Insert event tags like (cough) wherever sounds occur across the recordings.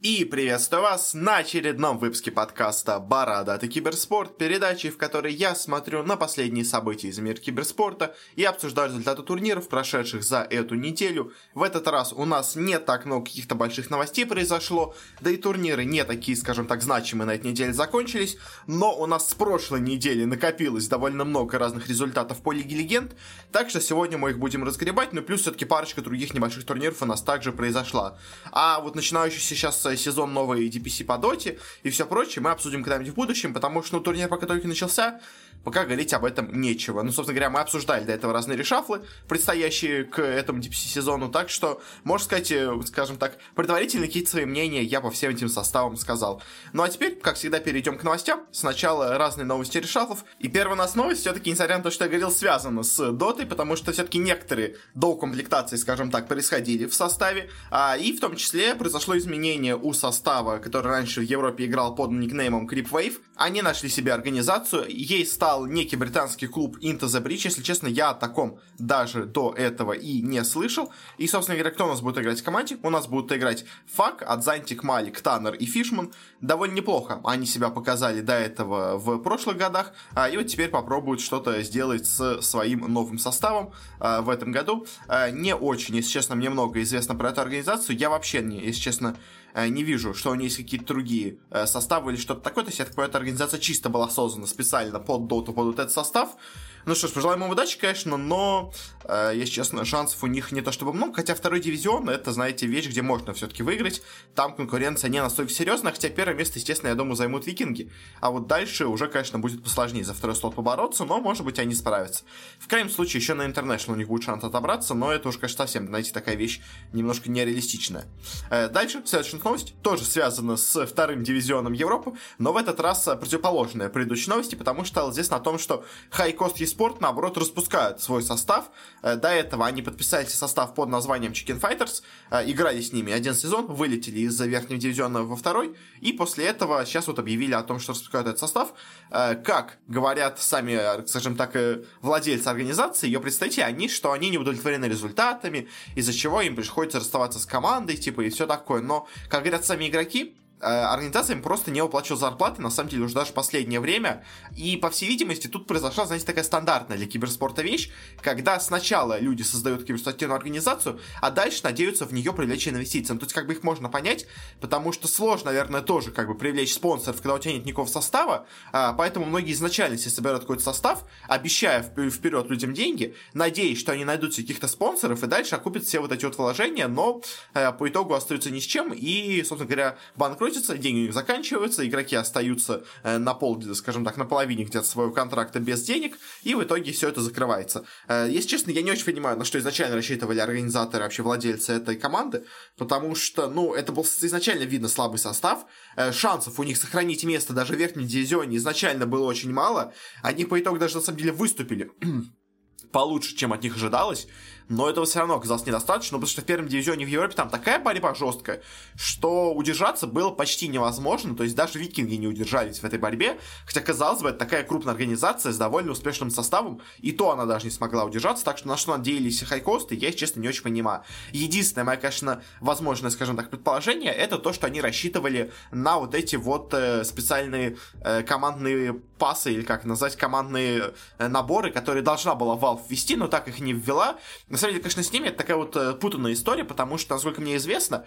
И приветствую вас на очередном выпуске подкаста «Барада это киберспорт», передачи, в которой я смотрю на последние события из мира киберспорта и обсуждаю результаты турниров, прошедших за эту неделю. В этот раз у нас не так много каких-то больших новостей произошло, да и турниры не такие, скажем так, значимые на этой неделе закончились, но у нас с прошлой недели накопилось довольно много разных результатов по Лиге Легенд, так что сегодня мы их будем разгребать, но плюс все-таки парочка других небольших турниров у нас также произошла. А вот начинающийся сейчас сезон новой DPC по доте и все прочее мы обсудим когда-нибудь в будущем, потому что ну, турнир пока только начался, пока говорить об этом нечего. Ну, собственно говоря, мы обсуждали до этого разные решафлы, предстоящие к этому DPC сезону, так что, можно сказать, э, скажем так, предварительно какие-то свои мнения я по всем этим составам сказал. Ну а теперь, как всегда, перейдем к новостям. Сначала разные новости решафлов. И первая у нас новость, все-таки, несмотря на то, что я говорил, связана с дотой, потому что все-таки некоторые до комплектации, скажем так, происходили в составе, а, и в том числе произошло изменение у состава, который раньше в Европе играл под никнеймом Creepwave. Они нашли себе организацию, ей стал некий британский клуб Into the Bridge. Если честно, я о таком даже до этого и не слышал. И, собственно говоря, кто у нас будет играть в команде? У нас будут играть Фак, Адзантик, Малик, Таннер и Фишман. Довольно неплохо они себя показали до этого в прошлых годах. А, и вот теперь попробуют что-то сделать с своим новым составом а, в этом году. А, не очень, если честно, мне много известно про эту организацию. Я вообще, не, если честно, не вижу, что у нее есть какие-то другие э, составы или что-то такое. То есть, понимаю, эта организация чисто была создана специально под доту, под вот этот состав. Ну что ж, пожелаем им удачи, конечно, но, э, если честно, шансов у них не то чтобы много, хотя второй дивизион, это, знаете, вещь, где можно все-таки выиграть, там конкуренция не настолько серьезная, хотя первое место, естественно, я думаю, займут викинги, а вот дальше уже, конечно, будет посложнее за второй слот побороться, но, может быть, они справятся. В крайнем случае, еще на International у них будет шанс отобраться, но это уже, конечно, совсем, знаете, такая вещь немножко нереалистичная. Э, дальше, следующая новость, тоже связана с вторым дивизионом Европы, но в этот раз противоположная предыдущей новости, потому что здесь на том, что High Cost eSport, наоборот, распускают свой состав. Э, до этого они подписали состав под названием Chicken Fighters, э, играли с ними один сезон, вылетели из верхнего дивизиона во второй, и после этого сейчас вот объявили о том, что распускают этот состав. Э, как говорят сами, скажем так, владельцы организации, ее представители, они, что они не удовлетворены результатами, из-за чего им приходится расставаться с командой, типа, и все такое. Но, как говорят сами игроки, Э, организация им просто не уплачивала зарплаты, на самом деле, уже даже последнее время. И, по всей видимости, тут произошла, знаете, такая стандартная для киберспорта вещь, когда сначала люди создают киберспортивную организацию, а дальше надеются в нее привлечь инвестиции. Ну, то есть, как бы их можно понять, потому что сложно, наверное, тоже как бы привлечь спонсоров, когда у тебя нет никакого состава, а, поэтому многие изначально себе собирают какой-то состав, обещая вперед людям деньги, надеясь, что они найдут каких-то спонсоров и дальше окупят все вот эти вот вложения, но а, по итогу остаются ни с чем, и, собственно говоря, банкрот крутится, деньги заканчиваются, игроки остаются э, на пол, скажем так, на половине где-то своего контракта без денег, и в итоге все это закрывается. Э, если честно, я не очень понимаю, на что изначально рассчитывали организаторы, вообще владельцы этой команды, потому что, ну, это был изначально видно слабый состав, э, шансов у них сохранить место даже в верхнем дивизионе изначально было очень мало, они по итогу даже на самом деле выступили (clears throat) получше, чем от них ожидалось, но этого все равно оказалось недостаточно, потому что в первом дивизионе в Европе там такая борьба жесткая, что удержаться было почти невозможно, то есть даже викинги не удержались в этой борьбе, хотя, казалось бы, это такая крупная организация с довольно успешным составом, и то она даже не смогла удержаться, так что на что надеялись хайкосты, я, честно, не очень понимаю. Единственное мое, конечно, возможное, скажем так, предположение, это то, что они рассчитывали на вот эти вот э, специальные э, командные пасы, или как назвать, командные э, наборы, которые должна была Valve ввести, но так их не ввела. Самом деле, конечно, с ними это такая вот э, путанная история, потому что, насколько мне известно,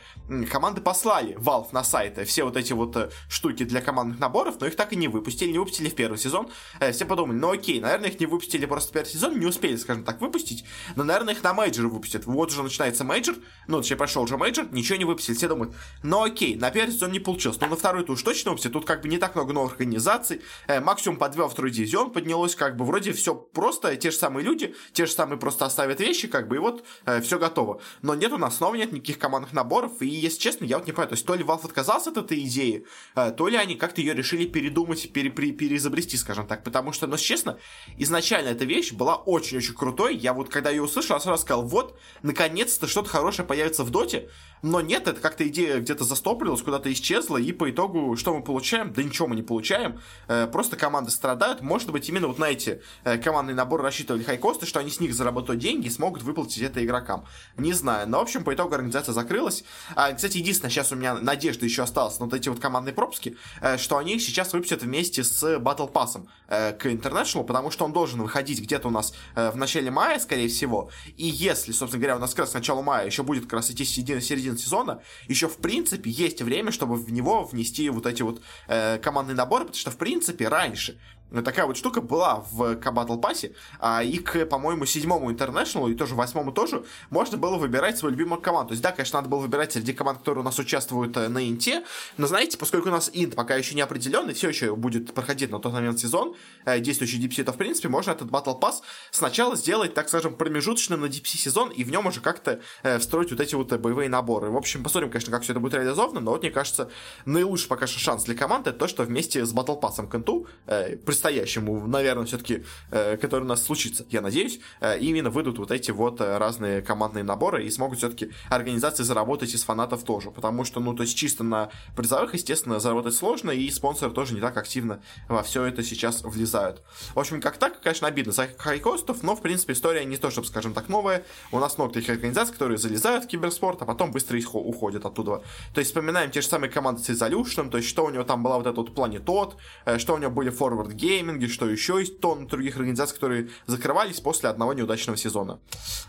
команды послали Valve на сайты все вот эти вот э, штуки для командных наборов, но их так и не выпустили, не выпустили в первый сезон. Э, все подумали, ну окей, наверное, их не выпустили просто в первый сезон, не успели, скажем так, выпустить, но, наверное, их на мейджор выпустят. Вот уже начинается мейджор, ну, точнее, прошел уже мейджор, ничего не выпустили, все думают, ну окей, на первый сезон не получилось, но на второй-то уж точно выпустят, тут как бы не так много новых организаций, максимум по два второй дивизион поднялось, как бы вроде все просто, те же самые люди, те же самые просто оставят вещи, как как бы, и вот э, все готово. Но нет у нас снова нет никаких командных наборов, и, если честно, я вот не понимаю, то есть то ли Valve отказался от этой идеи, э, то ли они как-то ее решили передумать, пере, пере, переизобрести, скажем так, потому что, ну, честно, изначально эта вещь была очень-очень крутой, я вот, когда ее услышал, я сразу сказал, вот, наконец-то что-то хорошее появится в доте, Но нет, это как-то идея где-то застопорилась, куда-то исчезла, и по итогу что мы получаем? Да ничего мы не получаем. Э, просто команды страдают. Может быть, именно вот на эти э, командные наборы рассчитывали хайкосты, что они с них заработают деньги и смогут выплатить это игрокам. Не знаю. Но, в общем, по итогу организация закрылась. А, кстати, единственное, сейчас у меня надежда еще осталась на вот эти вот командные пропуски, э, что они их сейчас выпустят вместе с Battle Pass к International, потому что он должен выходить где-то у нас в начале мая, скорее всего. И если, собственно говоря, у нас как раз к началу мая еще будет как раз идти середина, середина сезона, еще в принципе есть время, чтобы в него внести вот эти вот э, командные наборы, потому что в принципе раньше такая вот штука была в Battle Pass, а, и к, по-моему, седьмому International, и тоже восьмому тоже, можно было выбирать свою любимую команду. То есть, да, конечно, надо было выбирать среди команд, которые у нас участвуют э, на Инте, но, знаете, поскольку у нас Инт пока еще не определенный, все еще будет проходить на тот момент сезон, э, действующий DPC, то, в принципе, можно этот Battle Pass сначала сделать, так скажем, промежуточным на DPC сезон, и в нем уже как-то э, встроить вот эти вот боевые наборы. В общем, посмотрим, конечно, как все это будет реализовано, но вот, мне кажется, наилучший пока что шанс для команды это то, что вместе с Battle Pass к Инту э, предстоящему, наверное, все-таки, э, который у нас случится, я надеюсь, э, именно выйдут вот эти вот э, разные командные наборы и смогут все-таки организации заработать из фанатов тоже, потому что, ну, то есть чисто на призовых, естественно, заработать сложно, и спонсоры тоже не так активно во все это сейчас влезают. В общем, как так, конечно, обидно за хайкостов, но, в принципе, история не то, чтобы, скажем так, новая. У нас много таких организаций, которые залезают в киберспорт, а потом быстро уходят оттуда. То есть, вспоминаем те же самые команды с Resolution, то есть, что у него там была вот эта вот Планетот, что у него были Forward Gaming, что еще есть тонн других организаций, которые закрывались после одного неудачного сезона.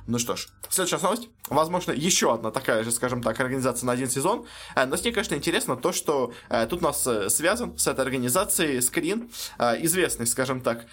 Ну что ж, следующая новость. Возможно, еще одна такая же, скажем так, организация на один сезон. Э, но с ней, конечно, интересно то, что э, тут у нас э, связан с этой организацией Скрин, известный, скажем так,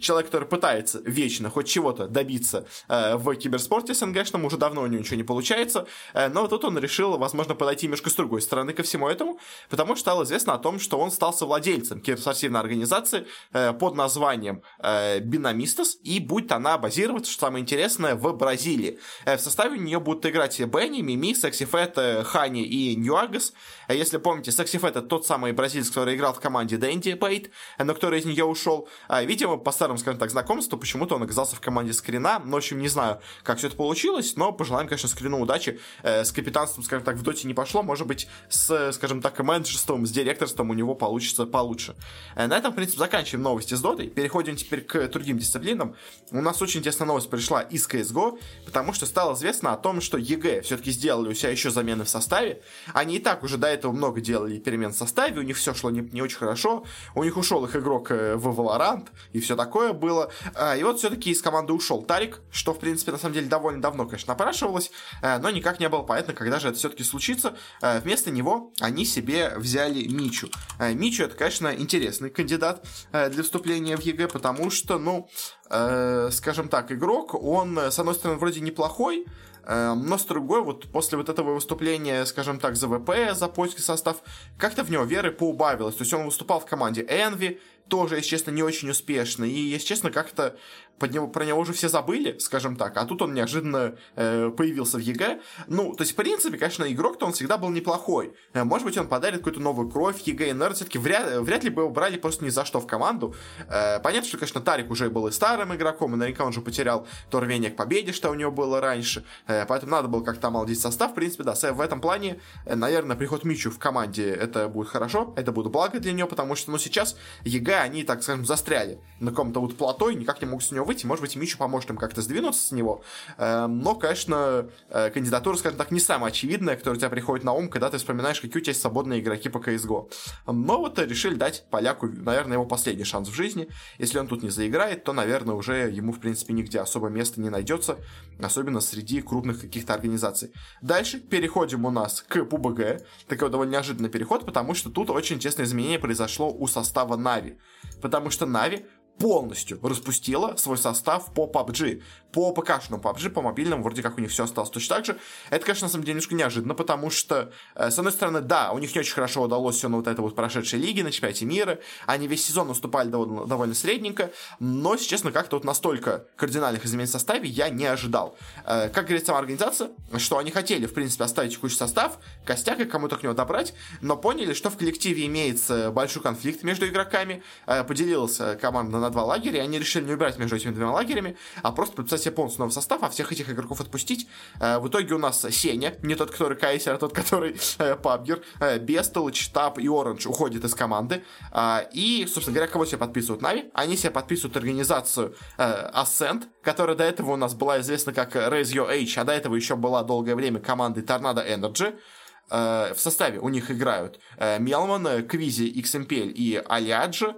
человек, который пытается вечно хоть чего-то добиться в киберспорте СНГшном, уже давно у него ничего не получается, но тут он решил, возможно, подойти немножко с другой стороны ко всему этому, потому что стало известно о том, что он стал совладельцем киберспортивной организации под названием э, Бинамистас, и будет она базироваться, что самое интересное, в Бразилии. Э, в составе нее будут играть Бенни, Мими, Сексифет, э, Хани и Ньюагас. Э, если помните, Сексифет это тот самый бразилец, который играл в команде Дэнди Пейт, э, но который из нее ушел. Э, видимо, по старым, скажем так, знакомству, почему-то он оказался в команде Скрина. Ну, в общем, не знаю, как все это получилось, но пожелаем, конечно, Скрину удачи. Э, с капитанством, скажем так, в доте не пошло, может быть, с, скажем так, менеджерством, с директорством у него получится получше. Э, на этом, в принципе, заканчиваем новости с дотой переходим теперь к другим дисциплинам. У нас очень интересная новость пришла из CSGO, потому что стало известно о том, что EG все-таки сделали у себя еще замены в составе. Они и так уже до этого много делали перемен в составе, у них все шло не, не очень хорошо. У них ушел их игрок э, в Valorant, и все такое было. А, и вот все-таки из команды ушел Тарик, что, в принципе, на самом деле довольно давно, конечно, напрашивалось, э, но никак не было понятно, когда же это все-таки случится. Э, вместо него они себе взяли Мичу. Мичу это, конечно, интересный кандидат для вступления в EG, потому что, ну, э, скажем так, игрок, он, с одной стороны, вроде неплохой, э, но с другой, вот после вот этого выступления, скажем так, за VP, за польский состав, как-то в него веры поубавилось. То есть он выступал в команде Envy, тоже, если честно, не очень успешно. И, если честно, как-то под него, про него уже все забыли, скажем так, а тут он неожиданно э, появился в EG. Ну, то есть, в принципе, конечно, игрок-то он всегда был неплохой. Э, может быть, он подарит какую-то новую кровь EG НР, все-таки вряд, вряд ли бы его брали просто ни за что в команду. Э, понятно, что, конечно, Тарик уже был и старым игроком, и наверняка он же потерял то рвение к победе, что у него было раньше. Э, поэтому надо было как-то омолодить состав. В принципе, да, в этом плане, э, наверное, приход Мичу в команде это будет хорошо, это будет благо для нее, потому что, ну, сейчас EG, они, так скажем, застряли на каком-то вот плато и никак не могут с него выйти. Может быть, Мичу поможет им как-то сдвинуться с него. Эм, но, конечно, э, кандидатура, скажем так, не самая очевидная, которая у тебя приходит на ум, когда ты вспоминаешь, какие у тебя есть свободные игроки по CSGO. Но вот решили дать поляку, наверное, его последний шанс в жизни. Если он тут не заиграет, то, наверное, уже ему, в принципе, нигде особо места не найдется, особенно среди крупных каких-то организаций. Дальше переходим у нас к PUBG. Такой довольно неожиданный переход, потому что тут очень интересное изменение произошло у состава Нави. Потому что Нави полностью распустила свой состав по PUBG по ПКшному PUBG, по мобильному, вроде как у них все осталось точно так же. Это, конечно, на самом деле немножко неожиданно, потому что, э, с одной стороны, да, у них не очень хорошо удалось все на вот это вот прошедшей лиге, на чемпионате мира. Они весь сезон наступали довольно, довольно средненько, но, если честно, как-то вот настолько кардинальных изменений в составе я не ожидал. Э, как говорит сама организация, что они хотели, в принципе, оставить текущий состав, костяк и кому-то к нему добрать, но поняли, что в коллективе имеется большой конфликт между игроками, э, поделилась команда на два лагеря, и они решили не убирать между этими двумя лагерями, а просто подписать себе полностью новый состав, а всех этих игроков отпустить. Э, в итоге у нас Сеня, не тот, который Кайсер, а тот, который э, Пабгер, э, Бестолыч, Тап и Оранж уходят из команды. Э, и, собственно говоря, кого себе подписывают Нави? Они себе подписывают организацию Ascent, которая до этого у нас была известна как Raise Your Age, а до этого еще была долгое время командой Tornado Energy. В составе у них играют Мелман, Квизи, XMPL и Алиаджи,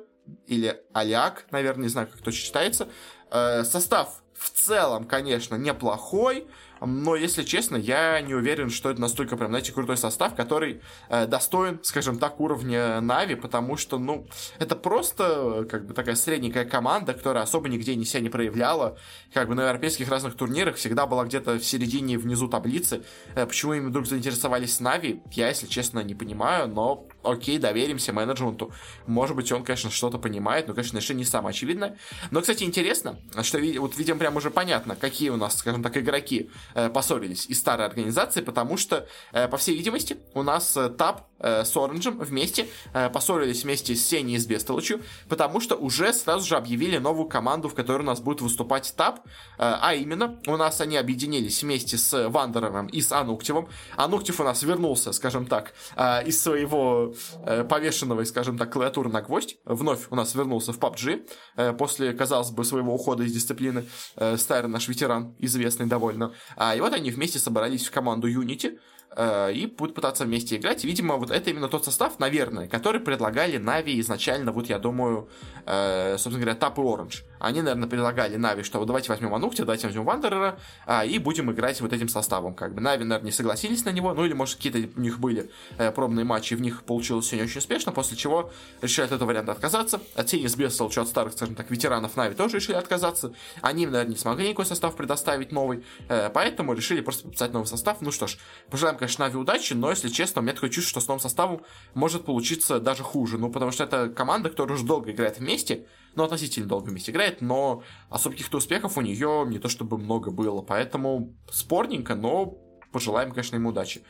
или Аляк, наверное, не знаю, как точно читается. Э, состав в целом, конечно, неплохой, но, если честно, я не уверен, что это настолько прям, знаете, крутой состав, который э, достоин, скажем так, уровня Нави, потому что, ну, это просто, как бы, такая средненькая команда, которая особо нигде не себя не проявляла, как бы на европейских разных турнирах всегда была где-то в середине внизу таблицы. Э, почему им вдруг заинтересовались Нави, я, если честно, не понимаю, но окей, доверимся менеджменту. Может быть, он, конечно, что-то понимает, но, конечно, решение не самое очевидное. Но, кстати, интересно, что вот видим прям уже понятно, какие у нас, скажем так, игроки э, поссорились из старой организации, потому что, э, по всей видимости, у нас э, ТАП э, с Оранжем вместе э, поссорились вместе с Сеней и с Бестолочью, потому что уже сразу же объявили новую команду, в которой у нас будет выступать ТАП, э, а именно, у нас они объединились вместе с Вандерером и с Ануктивом. Ануктив у нас вернулся, скажем так, э, из своего э, повешенного, скажем так, клавиатуры на гвоздь, вновь у нас вернулся в PUBG, э, после, казалось бы, своего ухода из дисциплины, э, старый наш ветеран, известный довольно. А, и вот они вместе собрались в команду Unity, Э, и будут пытаться вместе играть. видимо, вот это именно тот состав, наверное, который предлагали NaVi изначально, вот я думаю, э, собственно говоря, Тап и Оранж. Они, наверное, предлагали NaVi, что давайте возьмем Анукти, давайте возьмем Вандерера, а, и будем играть вот этим составом. Как бы NaVi, наверное, не согласились на него, ну или, может, какие-то у них были э, пробные матчи, в них получилось все не очень успешно, после чего решили от этого варианта отказаться. От Теннис Бестол, что от старых, скажем так, ветеранов Нави тоже решили отказаться. Они, наверное, не смогли никакой состав предоставить новый, э, поэтому решили просто подписать новый состав. Ну что ж, пожелаем, конечно, Нави удачи, но, если честно, у меня такое чувство, что с новым составом может получиться даже хуже. Ну, потому что это команда, которая уже долго играет вместе, ну, относительно долго вместе играет, но особо каких-то успехов у нее не то чтобы много было. Поэтому спорненько, но пожелаем, конечно, ему удачи.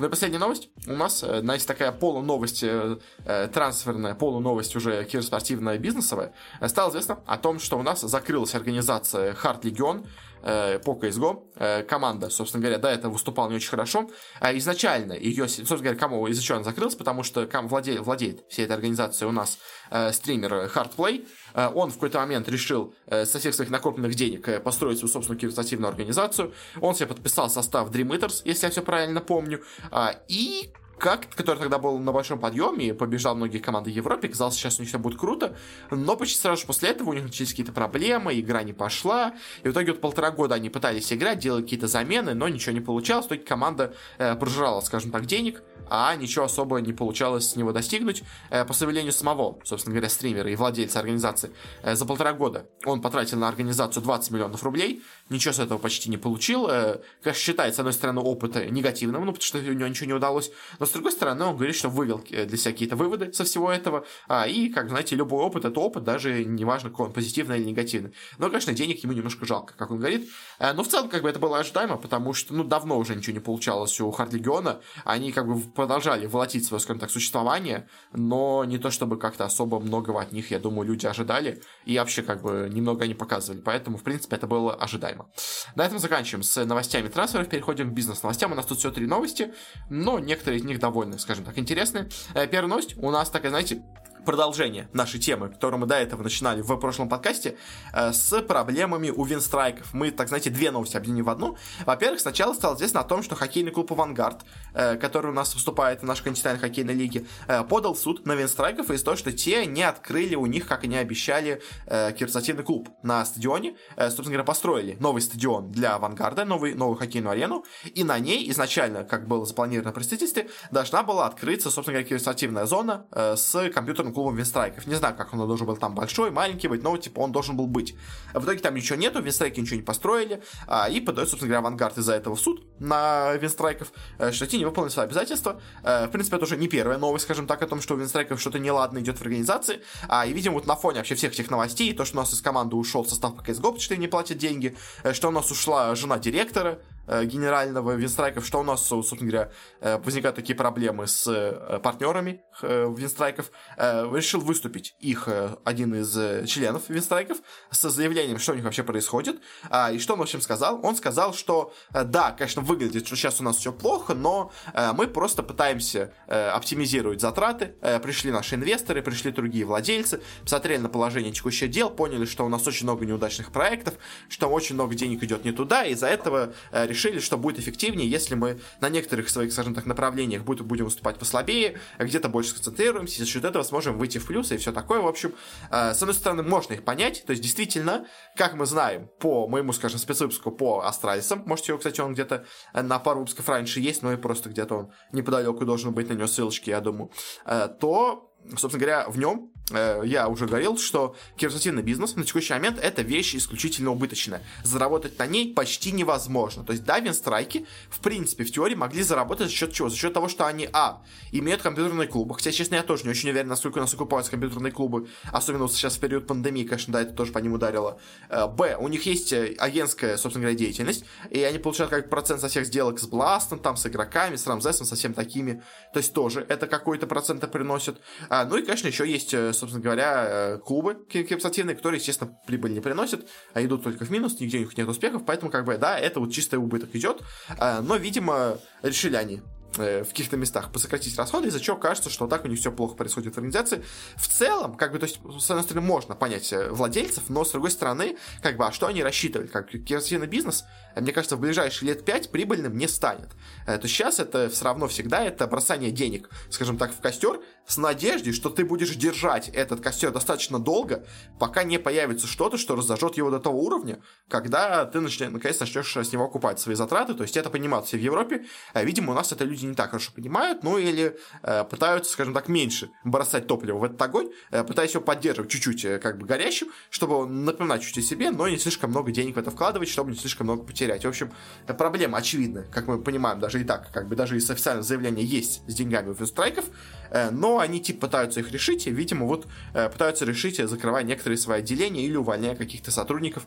Ну и последняя новость. У нас, э, знаете, такая полуновость, э, э, трансферная полуновость уже киберспортивная бизнесовая. Стало известно о том, что у нас закрылась организация Hard Legion, э, по CSGO. Э, команда, собственно говоря, до этого выступала не очень хорошо. А изначально ее, собственно говоря, кому из-за чего она закрылась, потому что ком владеет, владеет всей этой организацией у нас э, стример Hardplay. Э, он в какой-то момент решил э, со всех своих накопленных денег э, построить свою собственную киберспортивную организацию. Он себе подписал состав Dream Eaters, если я все правильно помню. Э, и как, который тогда был на большом подъеме побеждал многие команды в Европе, казалось, сейчас у них все будет круто, но почти сразу же после этого у них начались какие-то проблемы, игра не пошла, и в итоге вот полтора года они пытались играть, делали какие-то замены, но ничего не получалось, в итоге команда э, прожирала, скажем так, денег, а ничего особо не получалось с него достигнуть. Э, по заявлению самого, собственно говоря, стримера и владельца организации, э, за полтора года он потратил на организацию 20 миллионов рублей, ничего с этого почти не получил, э, как считает, с одной стороны, опыт негативным, ну, потому что у него ничего не удалось, но с другой стороны, он говорит, что вывел для себя какие-то выводы со всего этого, а, и, как знаете, любой опыт — это опыт, даже неважно, какой он позитивный или негативный. Но, конечно, денег ему немножко жалко, как он говорит, но в целом, как бы, это было ожидаемо, потому что, ну, давно уже ничего не получалось у Хард Легиона, они, как бы, продолжали волотить свое, скажем так, существование, но не то чтобы как-то особо многого от них, я думаю, люди ожидали, и вообще как бы немного они показывали, поэтому, в принципе, это было ожидаемо. На этом заканчиваем с новостями трансферов, переходим к бизнес-новостям. У нас тут все три новости, но некоторые из них довольно, скажем так, интересные. Э, первая новость у нас такая, знаете, продолжение нашей темы, которую мы до этого начинали в прошлом подкасте, э, с проблемами у винстрайков. Мы, так знаете, две новости объединим в одну. Во-первых, сначала стало известно о том, что хоккейный клуб «Авангард», э, который у нас выступает в нашей континентальной хоккейной лиге, э, подал в суд на винстрайков из-за того, что те не открыли у них, как они обещали, киберспортивный клуб на стадионе. Собственно говоря, построили новый стадион для «Авангарда», новый, новую хоккейную арену, и на ней изначально, как было запланировано при строительстве, должна была открыться, собственно говоря, киберспортивная зона с компьютерным клубом Винстрайков. Не знаю, как он должен был там большой, маленький быть, но типа он должен был быть. В итоге там ничего нету, Винстрайки ничего не построили, а, и подает, собственно говоря, авангард из-за этого в суд на Винстрайков, э, что те не выполнили свои обязательства. Э, в принципе, это уже не первая новость, скажем так, о том, что у Винстрайков что-то неладно идет в организации. А, и видим вот на фоне вообще всех этих новостей, то, что у нас из команды ушел состав по CSGO, потому что не платят деньги, э, что у нас ушла жена директора, генерального Винстрайков, что у нас, собственно говоря, возникают такие проблемы с партнерами Винстрайков, э, решил выступить их э, один из э, членов Винстрайков с заявлением, что у них вообще происходит. А, и что он, в общем, сказал? Он сказал, что э, да, конечно, выглядит, что сейчас у нас все плохо, но э, мы просто пытаемся э, оптимизировать затраты. Э, пришли наши инвесторы, пришли другие владельцы, посмотрели на положение текущих дел, поняли, что у нас очень много неудачных проектов, что очень много денег идет не туда, и из-за этого э, решили, что будет эффективнее, если мы на некоторых своих, скажем так, направлениях будем выступать послабее, где-то больше сконцентрируемся, и за счет этого сможем выйти в плюс и все такое. В общем, э, с одной стороны, можно их понять, то есть действительно, как мы знаем по моему, скажем, спецвыпуску по Астралисам, можете его, кстати, он где-то на пару выпусков раньше есть, но и просто где-то он неподалеку должен быть, на него ссылочки, я думаю, э, то собственно говоря, в нем э, я уже говорил, что киберспортивный бизнес на текущий момент это вещь исключительно убыточная. Заработать на ней почти невозможно. То есть да, винстрайки, в принципе, в теории могли заработать за счет чего? За счет того, что они, а, имеют компьютерные клубы. Хотя, честно, я тоже не очень уверен, насколько у нас окупаются компьютерные клубы, особенно сейчас в период пандемии, конечно, да, это тоже по ним ударило. Э, б, у них есть э, агентская, собственно говоря, деятельность, и они получают как процент со всех сделок с Бластом, там, с игроками, с Рамзесом, со всеми такими. То есть тоже это какой-то процент приносит. А, ну и, конечно, еще есть, э, собственно говоря, э, клубы киберспортивные, которые, естественно, прибыль не приносят, а идут только в минус, нигде у них нет успехов, поэтому, как бы, да, это вот чистый убыток идет. А, но, видимо, решили они Э, в каких-то местах посократить расходы, из-за чего кажется, что так у них все плохо происходит в организации. В целом, как бы, то есть, с одной стороны, можно понять э, владельцев, но с другой стороны, как бы, а что они рассчитывали? Как керосиновый бизнес, мне кажется, в ближайшие лет пять прибыльным не станет. То есть сейчас это все равно всегда это бросание денег, скажем так, в костер, с надеждой, что ты будешь держать этот костер достаточно долго, пока не появится что-то, что разожжет его до того уровня, когда ты начнешь, наконец начнешь с него окупать свои затраты. То есть это понимают все в Европе. Видимо, у нас это люди не так хорошо понимают, ну или э, пытаются, скажем так, меньше бросать топливо в этот огонь, э, пытаясь его поддерживать чуть-чуть э, как бы горящим, чтобы напоминать чуть о себе, но не слишком много денег в это вкладывать, чтобы не слишком много потерять. В общем, проблема очевидна, как мы понимаем, даже и так, как бы даже из официального заявления есть с деньгами у страйков, Э, но они типа пытаются их решить, и, видимо, вот э, пытаются решить, э, закрывая некоторые свои отделения или увольняя каких-то сотрудников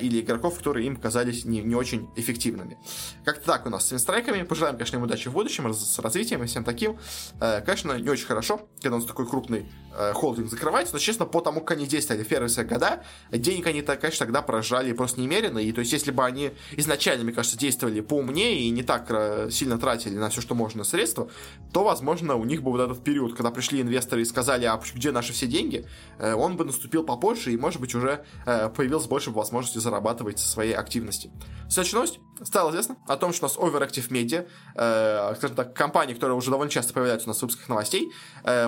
или игроков, которые им казались не, не очень эффективными. Как-то так у нас с инстрайками. Пожелаем, конечно, им удачи в будущем, с развитием и всем таким. Конечно, не очень хорошо, когда у нас такой крупный холдинг закрывается, но, честно, по тому, как они действовали в первые года, денег они, конечно, тогда прожали просто немерено, и то есть, если бы они изначально, мне кажется, действовали поумнее и не так сильно тратили на все, что можно средства, то, возможно, у них бы вот этот период, когда пришли инвесторы и сказали, а где наши все деньги, э, он бы наступил попозже и, может быть, уже э, появилось больше возможности зарабатывать своей активности. Следующая новость. Стало известно о том, что у нас Overactive Media, э, скажем так, компания, которая уже довольно часто появляется у нас в выпусках новостей,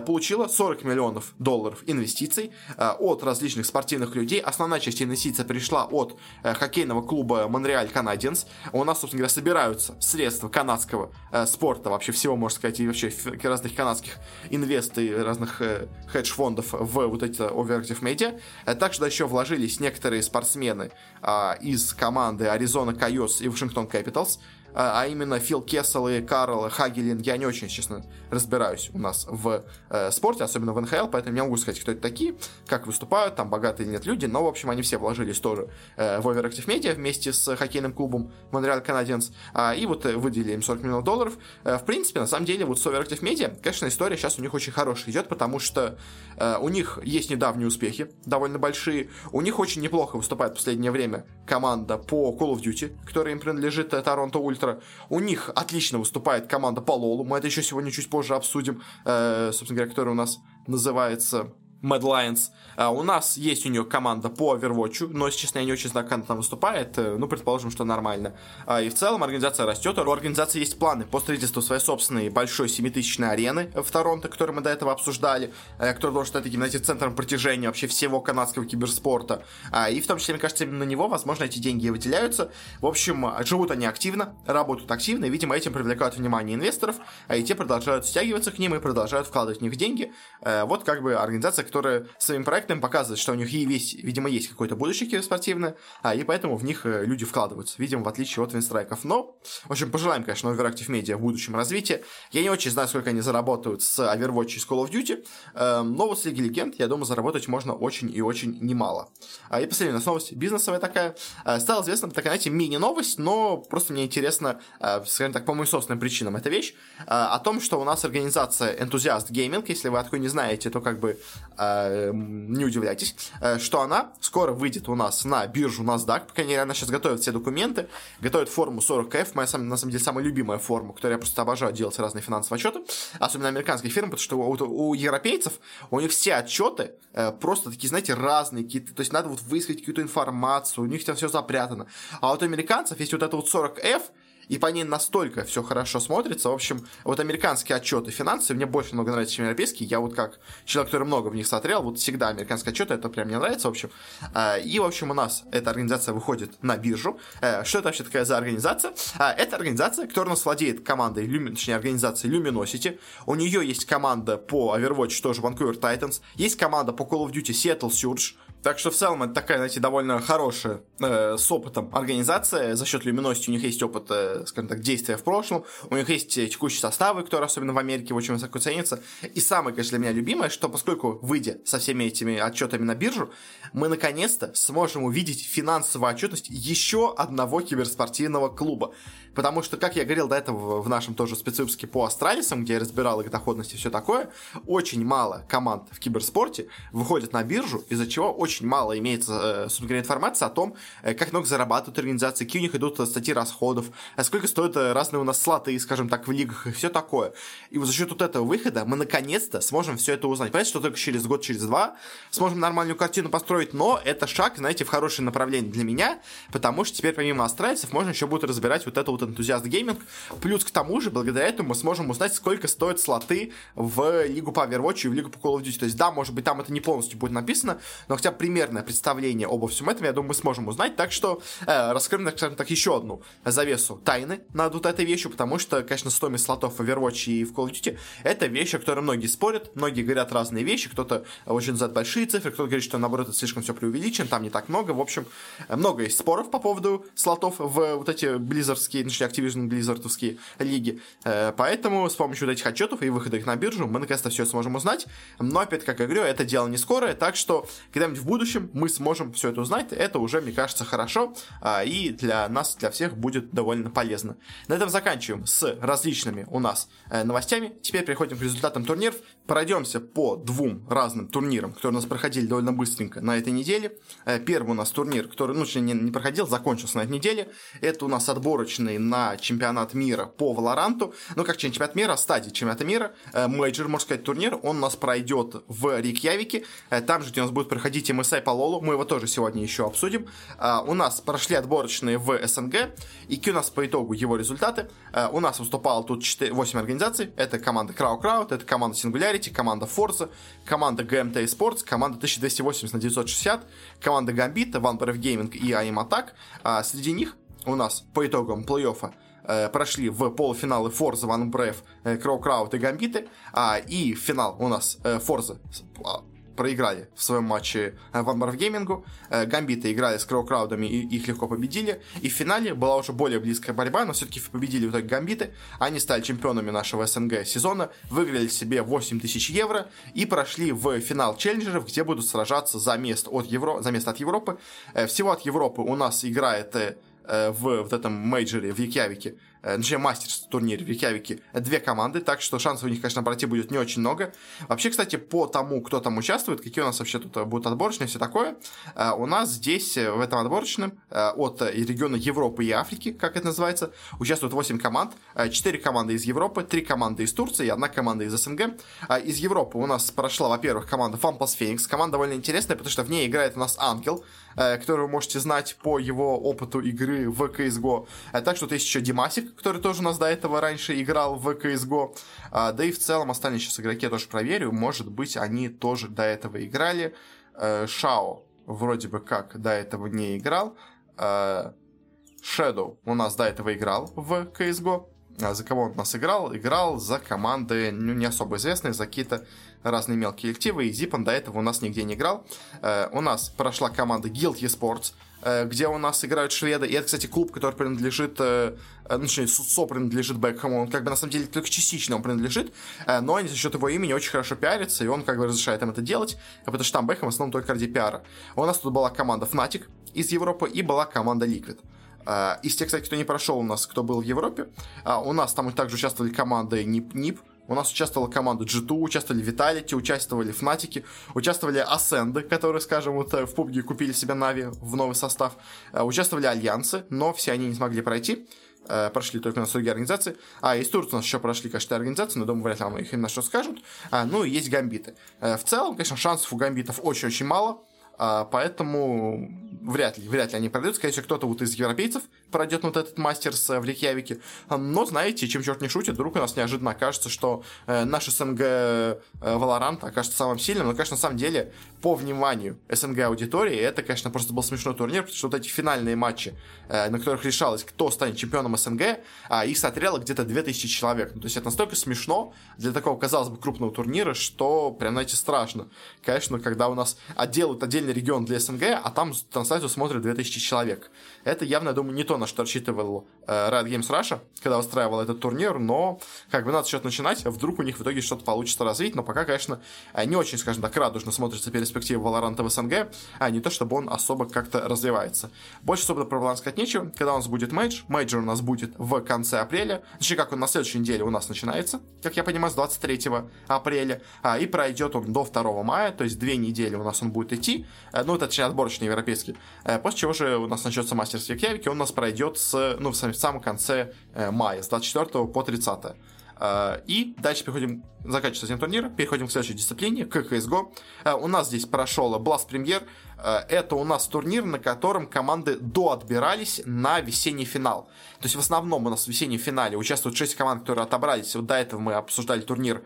получила 40 миллионов долларов инвестиций от различных спортивных людей. Основная часть инвестиций пришла от хоккейного клуба Монреаль Canadiens. У нас, собственно говоря, собираются средства канадского спорта, вообще всего, можно сказать, и вообще разных канадских инвесты разных э, хедж-фондов в вот эти Overactive Media. Э, также да, еще вложились некоторые спортсмены э, из команды Arizona Coyotes и Washington Capitals. А, а именно Фил Кессел и Карл Хагелин, я не очень, честно, разбираюсь у нас в э, спорте, особенно в НХЛ, поэтому не могу сказать, кто это такие, как выступают, там богатые или нет люди, но, в общем, они все вложились тоже э, в Overactive Media вместе с хоккейным клубом Montreal Canadiens, э, и вот э, выделили им 40 миллионов долларов. Э, в принципе, на самом деле, вот с Overactive Media, конечно, история сейчас у них очень хорошая идет, потому что э, у них есть недавние успехи, довольно большие, у них очень неплохо выступает в последнее время команда по Call of Duty, которая им принадлежит э, Toronto Ultra, Ultra. У них отлично выступает команда по Лолу. Мы это еще сегодня чуть позже обсудим. Э, собственно говоря, которая у нас называется Mad Lions. А у нас есть у нее команда по Overwatch, но, если честно, я не очень знаю, как она там выступает. Э, ну, предположим, что нормально. А, и в целом организация растет. У организации есть планы по строительству своей собственной большой 7000 арены в Торонто, которую мы до этого обсуждали, э, которая должен стать таким, знаете, центром протяжения вообще всего канадского киберспорта. А, и в том числе, мне кажется, именно на него, возможно, эти деньги выделяются. В общем, живут они активно, работают активно, и, видимо, этим привлекают внимание инвесторов, а и те продолжают стягиваться к ним и продолжают вкладывать в них деньги. Э, вот как бы организация которая своим проектом показывает, что у них есть, видимо, есть какое-то будущее киберспортивное, а, и поэтому в них э, люди вкладываются, видимо, в отличие от Винстрайков. Но, в общем, пожелаем, конечно, Overactive Media в будущем развитии. Я не очень знаю, сколько они заработают с Overwatch и с Call of Duty, эм, но вот с Лиги Легенд, я думаю, заработать можно очень и очень немало. А, и последняя новость бизнесовая такая. Э, стала известна такая, знаете, мини-новость, но просто мне интересно, э, скажем так, по моим собственным причинам эта вещь, о том, что у нас организация Enthusiast Gaming, если вы откуда не знаете, то как бы не удивляйтесь, э, что она скоро выйдет у нас на биржу NASDAQ, по крайней мере, она сейчас готовит все документы, готовит форму 40F, моя, на самом деле, самая любимая форма, которую я просто обожаю делать разные финансовые отчеты, особенно американских фирм, потому что у, у европейцев, у них все отчеты э, просто такие, знаете, разные какие-то, то есть надо вот выискать какую-то информацию, у них там все запрятано. А вот у американцев есть вот это вот 40F, и по ней настолько все хорошо смотрится. В общем, вот американские отчеты финансы мне больше много нравятся, чем европейские. Я вот как человек, который много в них смотрел, вот всегда американские отчеты, это прям мне нравится, в общем. А, и, в общем, у нас эта организация выходит на биржу. Э, что это вообще такая за организация? А, это организация, которая у нас владеет командой, точнее, организацией Luminosity. У нее есть команда по Overwatch, тоже Vancouver Titans. Есть команда по Call of Duty Seattle Surge. Так что в целом это такая, знаете, довольно хорошая э, с опытом организация. За счет люминости у них есть опыт, э, скажем так, действия в прошлом. У них есть текущие составы, которые особенно в Америке очень высоко ценятся. И самое, конечно, для меня любимое, что поскольку выйдя со всеми этими отчетами на биржу, мы наконец-то сможем увидеть финансовую отчетность еще одного киберспортивного клуба. Потому что, как я говорил до этого в нашем тоже спецвыпуске по Астралисам, где я разбирал их доходность и все такое, очень мало команд в киберспорте выходят на биржу, из-за чего очень мало имеется, э, собственно информации о том, э, как много зарабатывают организации, какие у них идут статьи расходов, э, сколько стоят разные у нас слоты, скажем так, в лигах и все такое. И вот за счет вот этого выхода мы наконец-то сможем все это узнать. Понятно, что только через год, через два сможем нормальную картину построить, но это шаг, знаете, в хорошее направление для меня, потому что теперь помимо астральцев можно еще будет разбирать вот это вот энтузиаст гейминг. Плюс к тому же, благодаря этому мы сможем узнать, сколько стоят слоты в Лигу по Overwatch и в Лигу по Call of Duty. То есть, да, может быть, там это не полностью будет написано, но хотя примерное представление обо всем этом, я думаю, мы сможем узнать. Так что э, раскроем, скажем так, еще одну завесу тайны над вот этой вещью, потому что, конечно, стоимость слотов в Overwatch и в Call of Duty это вещи, о которой многие спорят, многие говорят разные вещи, кто-то очень называет большие цифры, кто-то говорит, что наоборот это слишком все преувеличено, там не так много. В общем, много есть споров по поводу слотов в вот эти близзардские, точнее, Activision Blizzardовские лиги. Э, поэтому с помощью вот этих отчетов и выхода их на биржу мы наконец-то все сможем узнать. Но опять, как я говорю, это дело не скорое, так что когда-нибудь в будущем мы сможем все это узнать. Это уже, мне кажется, хорошо а, и для нас, для всех будет довольно полезно. На этом заканчиваем с различными у нас э, новостями. Теперь переходим к результатам турниров. Пройдемся по двум разным турнирам, которые у нас проходили довольно быстренько на этой неделе. Э, первый у нас турнир, который, ну, не, не проходил, закончился на этой неделе. Это у нас отборочный на чемпионат мира по Валоранту. Ну, как чемпионат мира, стадии чемпионата мира. Э, мейджор, можно сказать, турнир. Он у нас пройдет в Рейкьявике. Э, там же, где у нас будет проходить MSI по Лолу. Мы его тоже сегодня еще обсудим. У нас прошли отборочные в СНГ. И какие у нас по итогу его результаты? У нас выступало тут 4, 8 организаций. Это команда Crow Crowd, это команда Singularity, команда forZe, команда GMT Sports, команда 1280 на 960, команда Gambit, Vampire Gaming и AIM Attack. Среди них у нас по итогам плей-оффа э, прошли в полуфиналы Forza, One Brave, Crow Crowd и Гамбиты, а, и финал у нас э, Forza проиграли в своем матче Ванбарф Геймингу. Гамбиты играли с Кроукраудами и их легко победили. И в финале была уже более близкая борьба, но все-таки победили в итоге Гамбиты. Они стали чемпионами нашего СНГ сезона, выиграли себе 8 тысяч евро и прошли в финал челленджеров, где будут сражаться за место, от Евро... за место от Европы. Э, всего от Европы у нас играет э, Э, в вот этом мейджоре, в Якявике, э, точнее, мастерс турнире в Якявике, две команды, так что шансов у них, конечно, пройти будет не очень много. Вообще, кстати, по тому, кто там участвует, какие у нас вообще тут будут отборочные, все такое, э, у нас здесь, в этом отборочном, от региона Европы и Африки, как это называется, участвуют 8 команд, 4 команды из Европы, 3 команды из Турции и одна команда из СНГ. Из Европы у нас прошла, во-первых, команда Фампас Феникс, команда довольно интересная, потому что в ней играет у нас Ангел, Э, который вы можете знать по его опыту игры в CSGO. Так что есть еще Димасик, который тоже у нас до этого раньше играл в CSGO. А, да и в целом остальные сейчас игроки я тоже проверю. Может быть, они тоже до этого играли. Э, Шао вроде бы как до этого не играл. Shadow у нас до этого играл в CSGO. А за кого он нас играл? Играл за команды ну, не особо известные, за какие-то разные мелкие коллективы, и Зипан до этого у нас нигде не играл. Э, у нас прошла команда Guild Esports, э, где у нас играют шведы, и это, кстати, клуб, который принадлежит, э, э ну, точнее, СО принадлежит Бекхэму, он как бы на самом деле только частично он принадлежит, э, но они за счет его имени очень хорошо пиарятся, и он как бы разрешает им это делать, потому что там Бекхэм в основном только ради пиара. У нас тут была команда Fnatic из Европы и была команда Liquid. Uh, из тех, кстати, кто не прошел у нас, кто был в Европе, uh, у нас там также участвовали команды NIP у нас участвовала команда G2, участвовали Vitality, участвовали Fnatic, участвовали Ascend, которые, скажем, вот э, в PUBG купили себе Нави в новый состав, э, участвовали Альянсы, но все они не смогли пройти, э, прошли только на другие организации. А из Турции у нас еще прошли, конечно, организации, но думаю, вряд ли их именно что скажут. А, ну и есть гамбиты. В целом, конечно, шансов у гамбитов очень-очень мало. А, поэтому вряд ли, вряд ли они пройдут. Скорее всего, кто-то вот из европейцев пройдет вот этот мастерс в Рейкьявике. Но, знаете, чем черт не шутит, вдруг у нас неожиданно окажется, что э, наш СНГ э, Valorant окажется самым сильным. Но, конечно, на самом деле, по вниманию СНГ аудитории, это, конечно, просто был смешной турнир, потому что вот эти финальные матчи, э, на которых решалось, кто станет чемпионом СНГ, а их смотрело где-то 2000 человек. Ну, то есть это настолько смешно для такого, казалось бы, крупного турнира, что прям, знаете, страшно. Конечно, когда у нас отделают отдельный регион для СНГ, а там трансляцию смотрят 2000 человек. Это явно, я думаю, не то, на что рассчитывал э, Riot Games Russia, когда устраивал этот турнир, но как бы надо что-то начинать, вдруг у них в итоге что-то получится развить, но пока, конечно, э, не очень, скажем так, радужно смотрится перспектива Valorant в СНГ, а не то, чтобы он особо как-то развивается. Больше особо про Valorant сказать нечего, когда у нас будет мейдж, мейджор у нас будет в конце апреля, точнее, как он на следующей неделе у нас начинается, как я понимаю, с 23 апреля, а, и пройдет он до 2 мая, то есть две недели у нас он будет идти, э, ну, это, точнее, отборочный европейский, э, после чего же у нас начнется Masters Рейкьявик, и он у нас пройдет с, ну, в самом конце э, мая, с 24 по 30. Э, и дальше переходим, заканчивается этим турнир, переходим к следующей дисциплине, к CSGO. Uh, у нас здесь прошел Blast Premier. Это у нас турнир, на котором команды доотбирались на весенний финал. То есть в основном у нас в весеннем финале участвуют 6 команд, которые отобрались. Вот до этого мы обсуждали турнир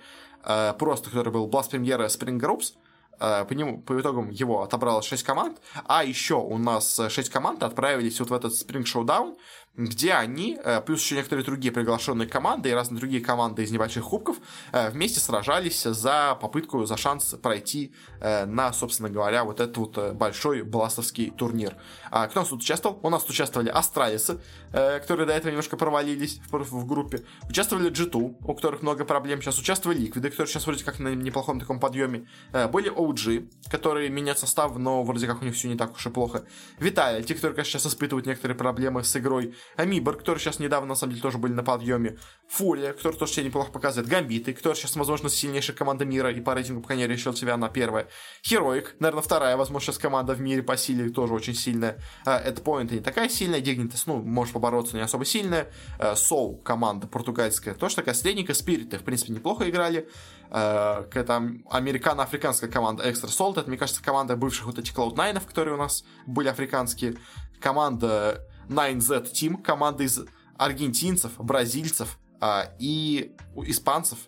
просто, который был Blast Premier Spring Groups. Э, по, нему, по итогам его отобралось 6 команд, а еще у нас 6 команд отправились вот в этот Spring Showdown, где они, э, плюс еще некоторые другие приглашенные команды и разные другие команды из небольших кубков э, вместе сражались за попытку, за шанс пройти на, собственно говоря, вот этот вот большой бластовский турнир. А кто у нас тут участвовал? У нас тут участвовали Астралисы, которые до этого немножко провалились в, группе. Участвовали G2, у которых много проблем. Сейчас участвовали Ликвиды, которые сейчас вроде как на неплохом таком подъеме. Были OG, которые меняют состав, но вроде как у них все не так уж и плохо. Виталий, те, которые, сейчас испытывают некоторые проблемы с игрой. Амибор, которые сейчас недавно, на самом деле, тоже были на подъеме. Фурия, который тоже себе неплохо показывает. Гамбиты, который сейчас, возможно, сильнейшая команда мира, и по рейтингу пока не решил себя на первая. Хероик, наверное, вторая, возможно, сейчас команда в мире по силе тоже очень сильная. Эдпоинт не такая сильная. Дигнитес, ну, может побороться, не особо сильная. Соу, команда португальская, тоже такая средненькая. Спириты, в принципе, неплохо играли. Это американо-африканская команда Extra Salt. Это, мне кажется, команда бывших вот этих Cloud9, которые у нас были африканские. Команда 9Z Team, команда из аргентинцев, бразильцев а, и испанцев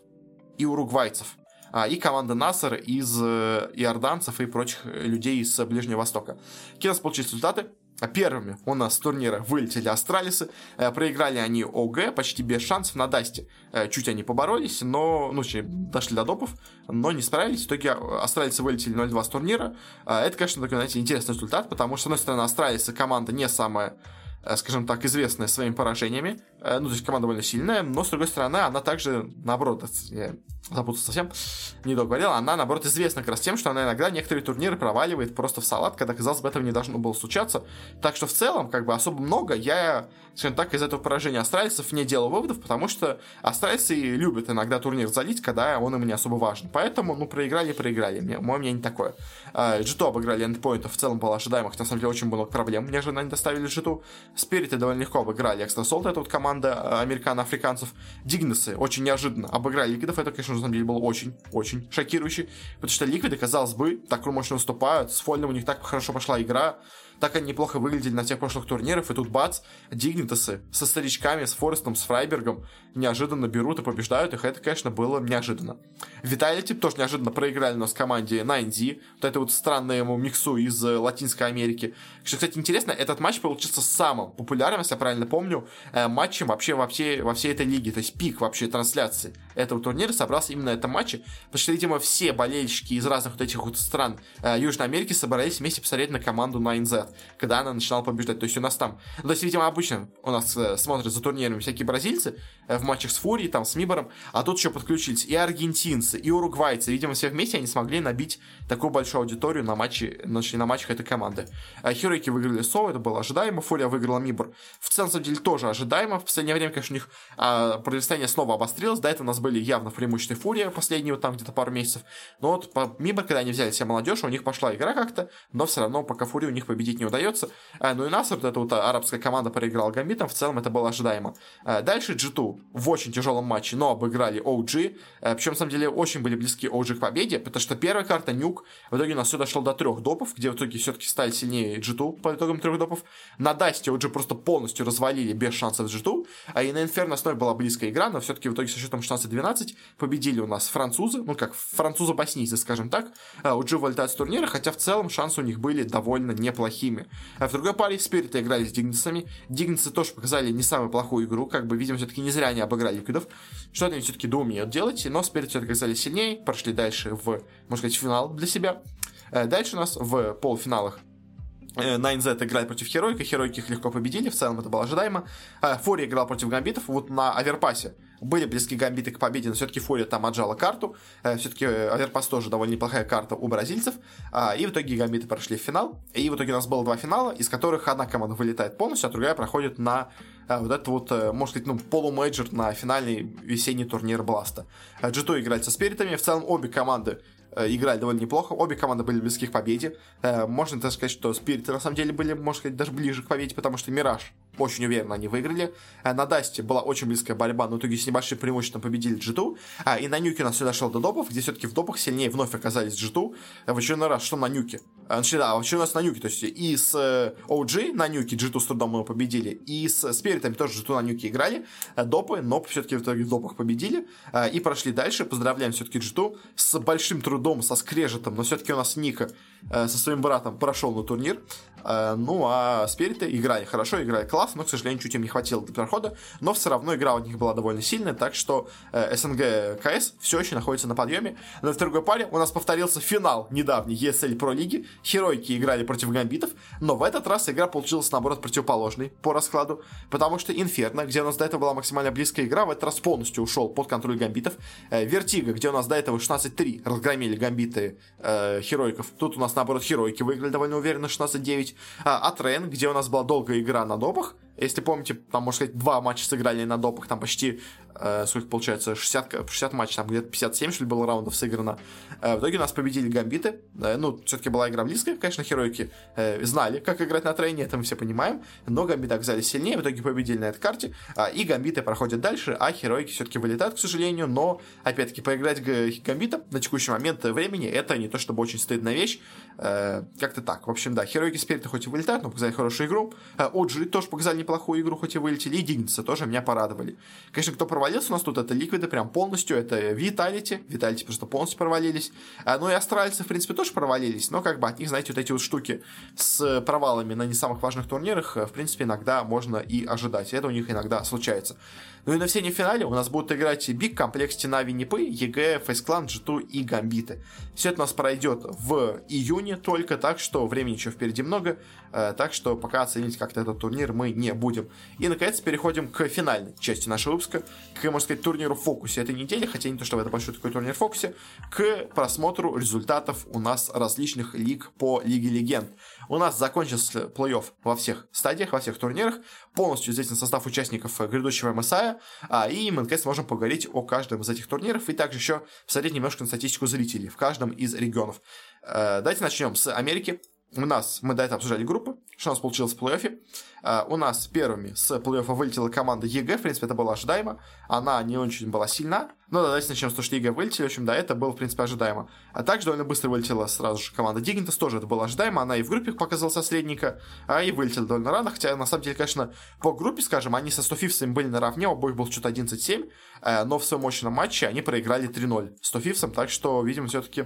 и уругвайцев. А, и команда Насар из э, иорданцев и прочих людей из Ближнего Востока. Какие у нас получились результаты? А первыми у нас с турнира вылетели Астралисы. Э, проиграли они ОГ почти без шансов на Дасте. Э, чуть они поборолись, но, ну, дошли до допов, но не справились. В итоге Астралисы вылетели 0-2 с турнира. Э, это, конечно, такой, знаете, интересный результат, потому что, с одной стороны, Астралисы команда не самая скажем так, известная своими поражениями. Ну, то есть команда довольно сильная, но, с другой стороны, она также, наоборот, я запутался совсем, не договорил, она, наоборот, известна как раз тем, что она иногда некоторые турниры проваливает просто в салат, когда, казалось бы, этого не должно было случаться. Так что, в целом, как бы, особо много я, скажем так, из этого поражения австралийцев не делал выводов, потому что австралийцы любят иногда турнир залить, когда он им не особо важен. Поэтому, ну, проиграли, проиграли. Мое мнение такое. G2 обыграли эндпоинтов, в целом было ожидаемых, на самом деле, очень много проблем. Неожиданно они доставили G2. Спириты довольно легко обыграли Экстра Солт, это вот команда а, американо-африканцев. Дигнесы очень неожиданно обыграли Ликвидов, это, конечно, на самом деле было очень-очень шокирующий, потому что Ликвиды, казалось бы, так мощно выступают, с Фольным у них так хорошо пошла игра, так они неплохо выглядели на тех прошлых турнирах, и тут бац, Дигнитасы со старичками, с Форестом, с Фрайбергом неожиданно берут и побеждают их, это, конечно, было неожиданно. Виталити тоже неожиданно проиграли у нас команде 9D, вот это вот странное ему миксу из э, Латинской Америки. Что, кстати, интересно, этот матч получился самым популярным, если я правильно помню, э, матчем вообще во всей, во всей этой лиге, то есть пик вообще трансляции этого турнира собрался именно на этом матче, потому что, видимо, все болельщики из разных вот этих вот стран э, Южной Америки собрались вместе посмотреть на команду 9Z, когда она начинала побеждать. То есть у нас там, ну, то есть, видимо, обычно у нас э, смотрят за турнирами всякие бразильцы э, в матчах с Фурией, там, с Мибором, а тут еще подключились и аргентинцы, и уругвайцы. Видимо, все вместе они смогли набить такую большую аудиторию на матче, значит, на матчах этой команды. А Хироики выиграли Соу, это было ожидаемо, Фурия выиграла Мибор. В целом, деле, тоже ожидаемо. В последнее время, конечно, у них а, противостояние снова обострилось. До этого у нас были явно в преимуществе Фурия последние вот там где-то пару месяцев. Но вот по Мибор, когда они взяли себе молодежь, у них пошла игра как-то, но все равно пока Фурию у них победить не удается. А, ну и нас вот эта вот арабская команда проиграла Гамбитом, в целом это было ожидаемо. А, дальше G2 в очень тяжелом матче, но обыграли OG. А, причем, на самом деле, очень были близки OG к победе, потому что первая карта Нюк, в итоге у нас все дошло до трех допов, где в итоге все-таки стали сильнее G2 по итогам трех допов. На Дасте OG просто полностью развалили без шансов G2, а и на Inferno снова была близкая игра, но все-таки в итоге со счетом 16-12 победили у нас французы, ну как французы-боснийцы, скажем так, OG вылетают с турнира, хотя в целом шансы у них были довольно неплохими. А в другой паре Спириты играли с Дигнисами. Дигнисы тоже показали не самую плохую игру, как бы, видимо, все-таки не зря они обыграли Ликвидов. Что-то они все-таки доумеют делать, но Спириты все-таки оказались сильнее, прошли дальше в, можно сказать, финал для себя. Э, дальше у нас в полуфиналах 9Z э, играли против Херойка, Херойки их легко победили, в целом это было ожидаемо. Э, Фори играл против Гамбитов, вот на Аверпасе были близки Гамбиты к победе, но все-таки Фори там отжала карту, все-таки Overpass тоже довольно неплохая карта у бразильцев, и в итоге Гамбиты прошли в финал, и в итоге у нас было два финала, из которых одна команда вылетает полностью, а другая проходит на вот это вот, можно сказать, ну, полумейджор на финальный весенний турнир Бласта. G2 играет со спиритами, в целом обе команды играли довольно неплохо. Обе команды были близки к победе. Э, можно даже сказать, что Спириты на самом деле были, можно сказать, даже ближе к победе, потому что Мираж очень уверенно они выиграли. Э, на Дасте была очень близкая борьба, но в итоге с небольшим преимуществом победили G2. И на Нюке у нас все дошло до допов, где все-таки в допах сильнее вновь оказались G2. В очередной раз, что на Нюке. Значит, да, в очередной раз на Нюке, то есть и с OG на Нюке G2 с трудом мы победили, и с Спиритами тоже G2 на Нюке играли. Допы, но все-таки в итоге в допах победили. И прошли дальше. Поздравляем все-таки G2 с большим трудом со скрежетом, но все-таки у нас Ника э, со своим братом прошел на турнир. Э, ну, а Спириты играли хорошо, играли классно, но, к сожалению, чуть им не хватило для прохода. Но все равно игра у них была довольно сильная, так что э, СНГ КС все еще находится на подъеме. В другой паре у нас повторился финал недавней ESL Pro лиги. Херойки играли против гамбитов, но в этот раз игра получилась, наоборот, противоположной по раскладу, потому что Инферно, где у нас до этого была максимально близкая игра, в этот раз полностью ушел под контроль гамбитов. Vertigo, где у нас до этого 16-3 разгромили гамбиты э, Херойков. Тут у нас, наоборот, Херойки выиграли довольно уверенно 16-9 говорить. А, а Train, где у нас была долгая игра на допах. Если помните, там, можно сказать, два матча сыграли на допах, там почти э, сколько получается, 60, 60 матчей, там где-то 57, что ли, было раундов сыграно. Э, в итоге у нас победили гамбиты. Э, ну, все-таки была игра близкая, конечно, херойки э, знали, как играть на трейне, это мы все понимаем. Но гамбиты оказались сильнее, в итоге победили на этой карте. Э, и гамбиты проходят дальше, а херойки все-таки вылетают, к сожалению. Но, опять-таки, поиграть гамбитом на текущий момент времени, это не то чтобы очень стыдная вещь. Э, как-то так. В общем, да, херойки спириты хоть и вылетают, но показали хорошую игру. Э, OG тоже показали неплохую игру, хоть и вылетели. И Дигницы тоже меня порадовали. Конечно, кто провалился у нас тут, это ликвиды прям полностью, это Vitality, Vitality просто полностью провалились. А, ну и астральцы, в принципе, тоже провалились, но как бы от них, знаете, вот эти вот штуки с провалами на не самых важных турнирах, в принципе, иногда можно и ожидать. Это у них иногда случается. Ну и на финале у нас будут играть BIG, Complexity, NaVi, Нипы, EG, FaZe Clan, G2 и Гамбиты. Все это у нас пройдет в июне только, так что времени еще впереди много, э, так что пока оценить как-то этот турнир мы не будем. И наконец переходим к финальной части нашего выпуска, к, можно сказать, турниру фокусе этой недели, хотя не то, что это большой такой турнир в фокусе, к просмотру результатов у нас различных лиг по Лиге Легенд. У нас закончился плей-офф во всех стадиях, во всех турнирах. Полностью известен состав участников грядущего МСА. И мы наконец можем поговорить о каждом из этих турниров и также еще посмотреть немножко на статистику зрителей в каждом из регионов. Э, давайте начнем с Америки. У нас, мы до этого обсуждали группы, что у нас получилось в плей-оффе. Э, у нас первыми с плей-оффа вылетела команда EG, в принципе, это было ожидаемо. Она не очень была сильна, Ну да, давайте начнем с того, что EG вылетели. В общем, да, это было, в принципе, ожидаемо. А также довольно быстро вылетела сразу же команда Dignitas, тоже это было ожидаемо. Она и в группе показала средника, а и вылетела довольно рано. Хотя, на самом деле, конечно, по группе, скажем, они со сто Thieves ами были наравне, у обоих был что-то 11-7, э, но в своем очном матче они проиграли 3-0 сто Thieves ам, так что, видимо, все-таки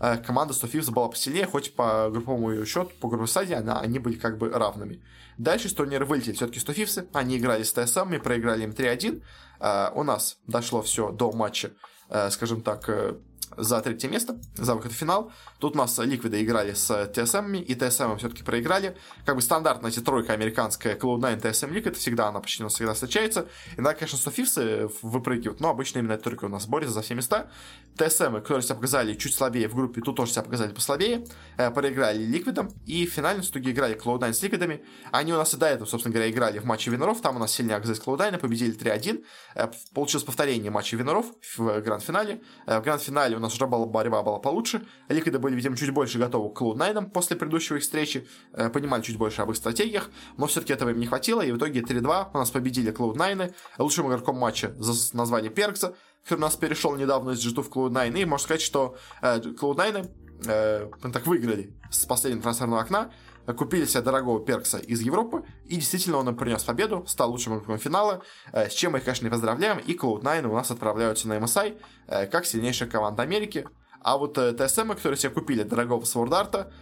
э, команда Стофивс была посильнее, хоть по групповому счету, по групповой стадии она, они были как бы равными. Дальше с турнира вылетели все-таки Стофивсы, они играли с ТСМ, мы проиграли им 3-1. Э, у нас дошло все до матча, э, скажем так, э, за третье место, за выход в финал. Тут у нас Ликвиды играли с ТСМ, и ТСМ все-таки проиграли. Как бы стандартная эти тройка американская Cloud9, TSM Liquid, всегда она почти у нас всегда встречается. Иногда, конечно, Софивсы выпрыгивают, но обычно именно эта тройка у нас борется за все места. TSM, которые себя показали чуть слабее в группе, тут тоже себя показали послабее. Э, проиграли Ликвидом, и в финальном итоге играли Cloud9 с Ликвидами. Они у нас и до этого, собственно говоря, играли в матче winner ов, там у нас сильнее оказались Cloud9, победили 3-1. Э, получилось повторение матча winner ов в гранд-финале. Э, в гранд-финале у нас уже была борьба была получше. Ликвиды были, видимо, чуть больше готовы к Cloud9 после предыдущей их встречи, э, понимали чуть больше об их стратегиях, но все-таки этого им не хватило, и в итоге 3-2 у нас победили Cloud9, лучшим игроком матча назвали Перкса, который у нас перешел недавно из G2 в Cloud9, и можно сказать, что э, Cloud9 э, так выиграли с последнего трансферного окна, купили себе дорогого Перкса из Европы, и действительно он им принес победу, стал лучшим игроком финала, э, с чем мы их, конечно, не поздравляем, и Cloud9 у нас отправляются на MSI, э, как сильнейшая команда Америки, а вот э, ТСМ, которые себе купили дорогого свордарта,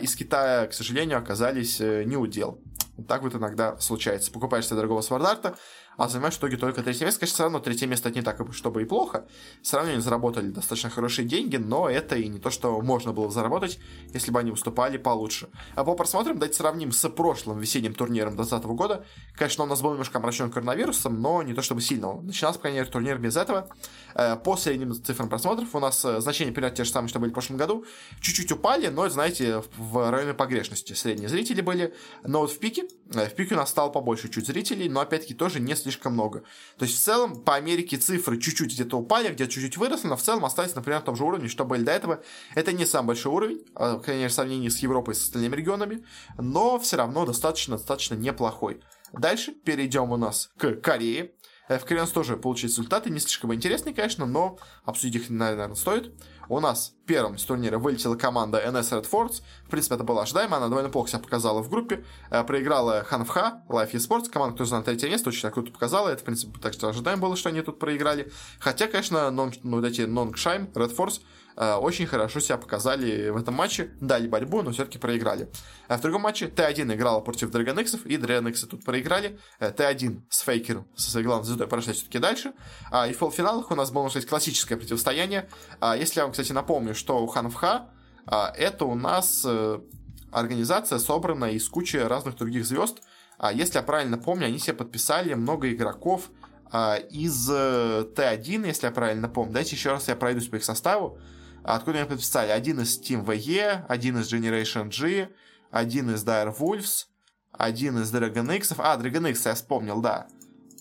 из Китая, к сожалению, оказались не удел. Так вот иногда случается. Покупаешь себе дорогого свардарта, а занимаешь в итоге только третье место. Конечно, все равно третье место это не так, чтобы и плохо. Все равно они заработали достаточно хорошие деньги, но это и не то, что можно было заработать, если бы они выступали получше. А по просмотрам, давайте сравним с прошлым весенним турниром 2020 года. Конечно, у нас был немножко омрачен коронавирусом, но не то чтобы сильно. Начинался, по крайней мере, турнир без этого. Э, по средним цифрам просмотров у нас э, значения примерно те же самые, что были в прошлом году. Чуть-чуть упали, но, знаете, в районе погрешности. Средние зрители были. Но вот в пике, э, в пике у нас стало побольше чуть зрителей, но, опять-таки, тоже не слишком много. То есть, в целом, по Америке цифры чуть-чуть где-то упали, где-то чуть-чуть выросли, но в целом остались, например, на том же уровне, что были до этого. Это не самый большой уровень, конечно, в сравнении с Европой и с остальными регионами, но все равно достаточно-достаточно неплохой. Дальше перейдем у нас к Корее. Э, в Корее тоже получили результаты, не слишком интересные, конечно, но обсудить их, наверное, стоит. У нас первым с турнира вылетела команда NS Red Force. В принципе, это было ожидаемо. Она довольно плохо себя показала в группе. Э, проиграла Ханфха, Life Esports. Команда, которая заняла третье место, очень круто показала. Это, в принципе, так что ожидаемо было, что они тут проиграли. Хотя, конечно, нон, ну, вот эти Нонгшайм, Red Force очень хорошо себя показали в этом матче, дали борьбу, но все-таки проиграли. А в другом матче Т1 играла против X, и X тут проиграли. Э, Т1 с Фейкером, со своей главной звездой, прошли все-таки дальше. А, и в полуфиналах у нас было, сказать, классическое противостояние. А, если я вам, кстати, напомню, что у Ханфха а, это у нас э, организация, собранная из кучи разных других звезд. А если я правильно помню, они себе подписали много игроков из Т1, если я правильно помню. Дайте еще раз я пройдусь по их составу. Откуда они подписали? Один из Team VE, один из Generation G, один из Dire Wolves, один из Dragon X. А, Dragon X я вспомнил, да.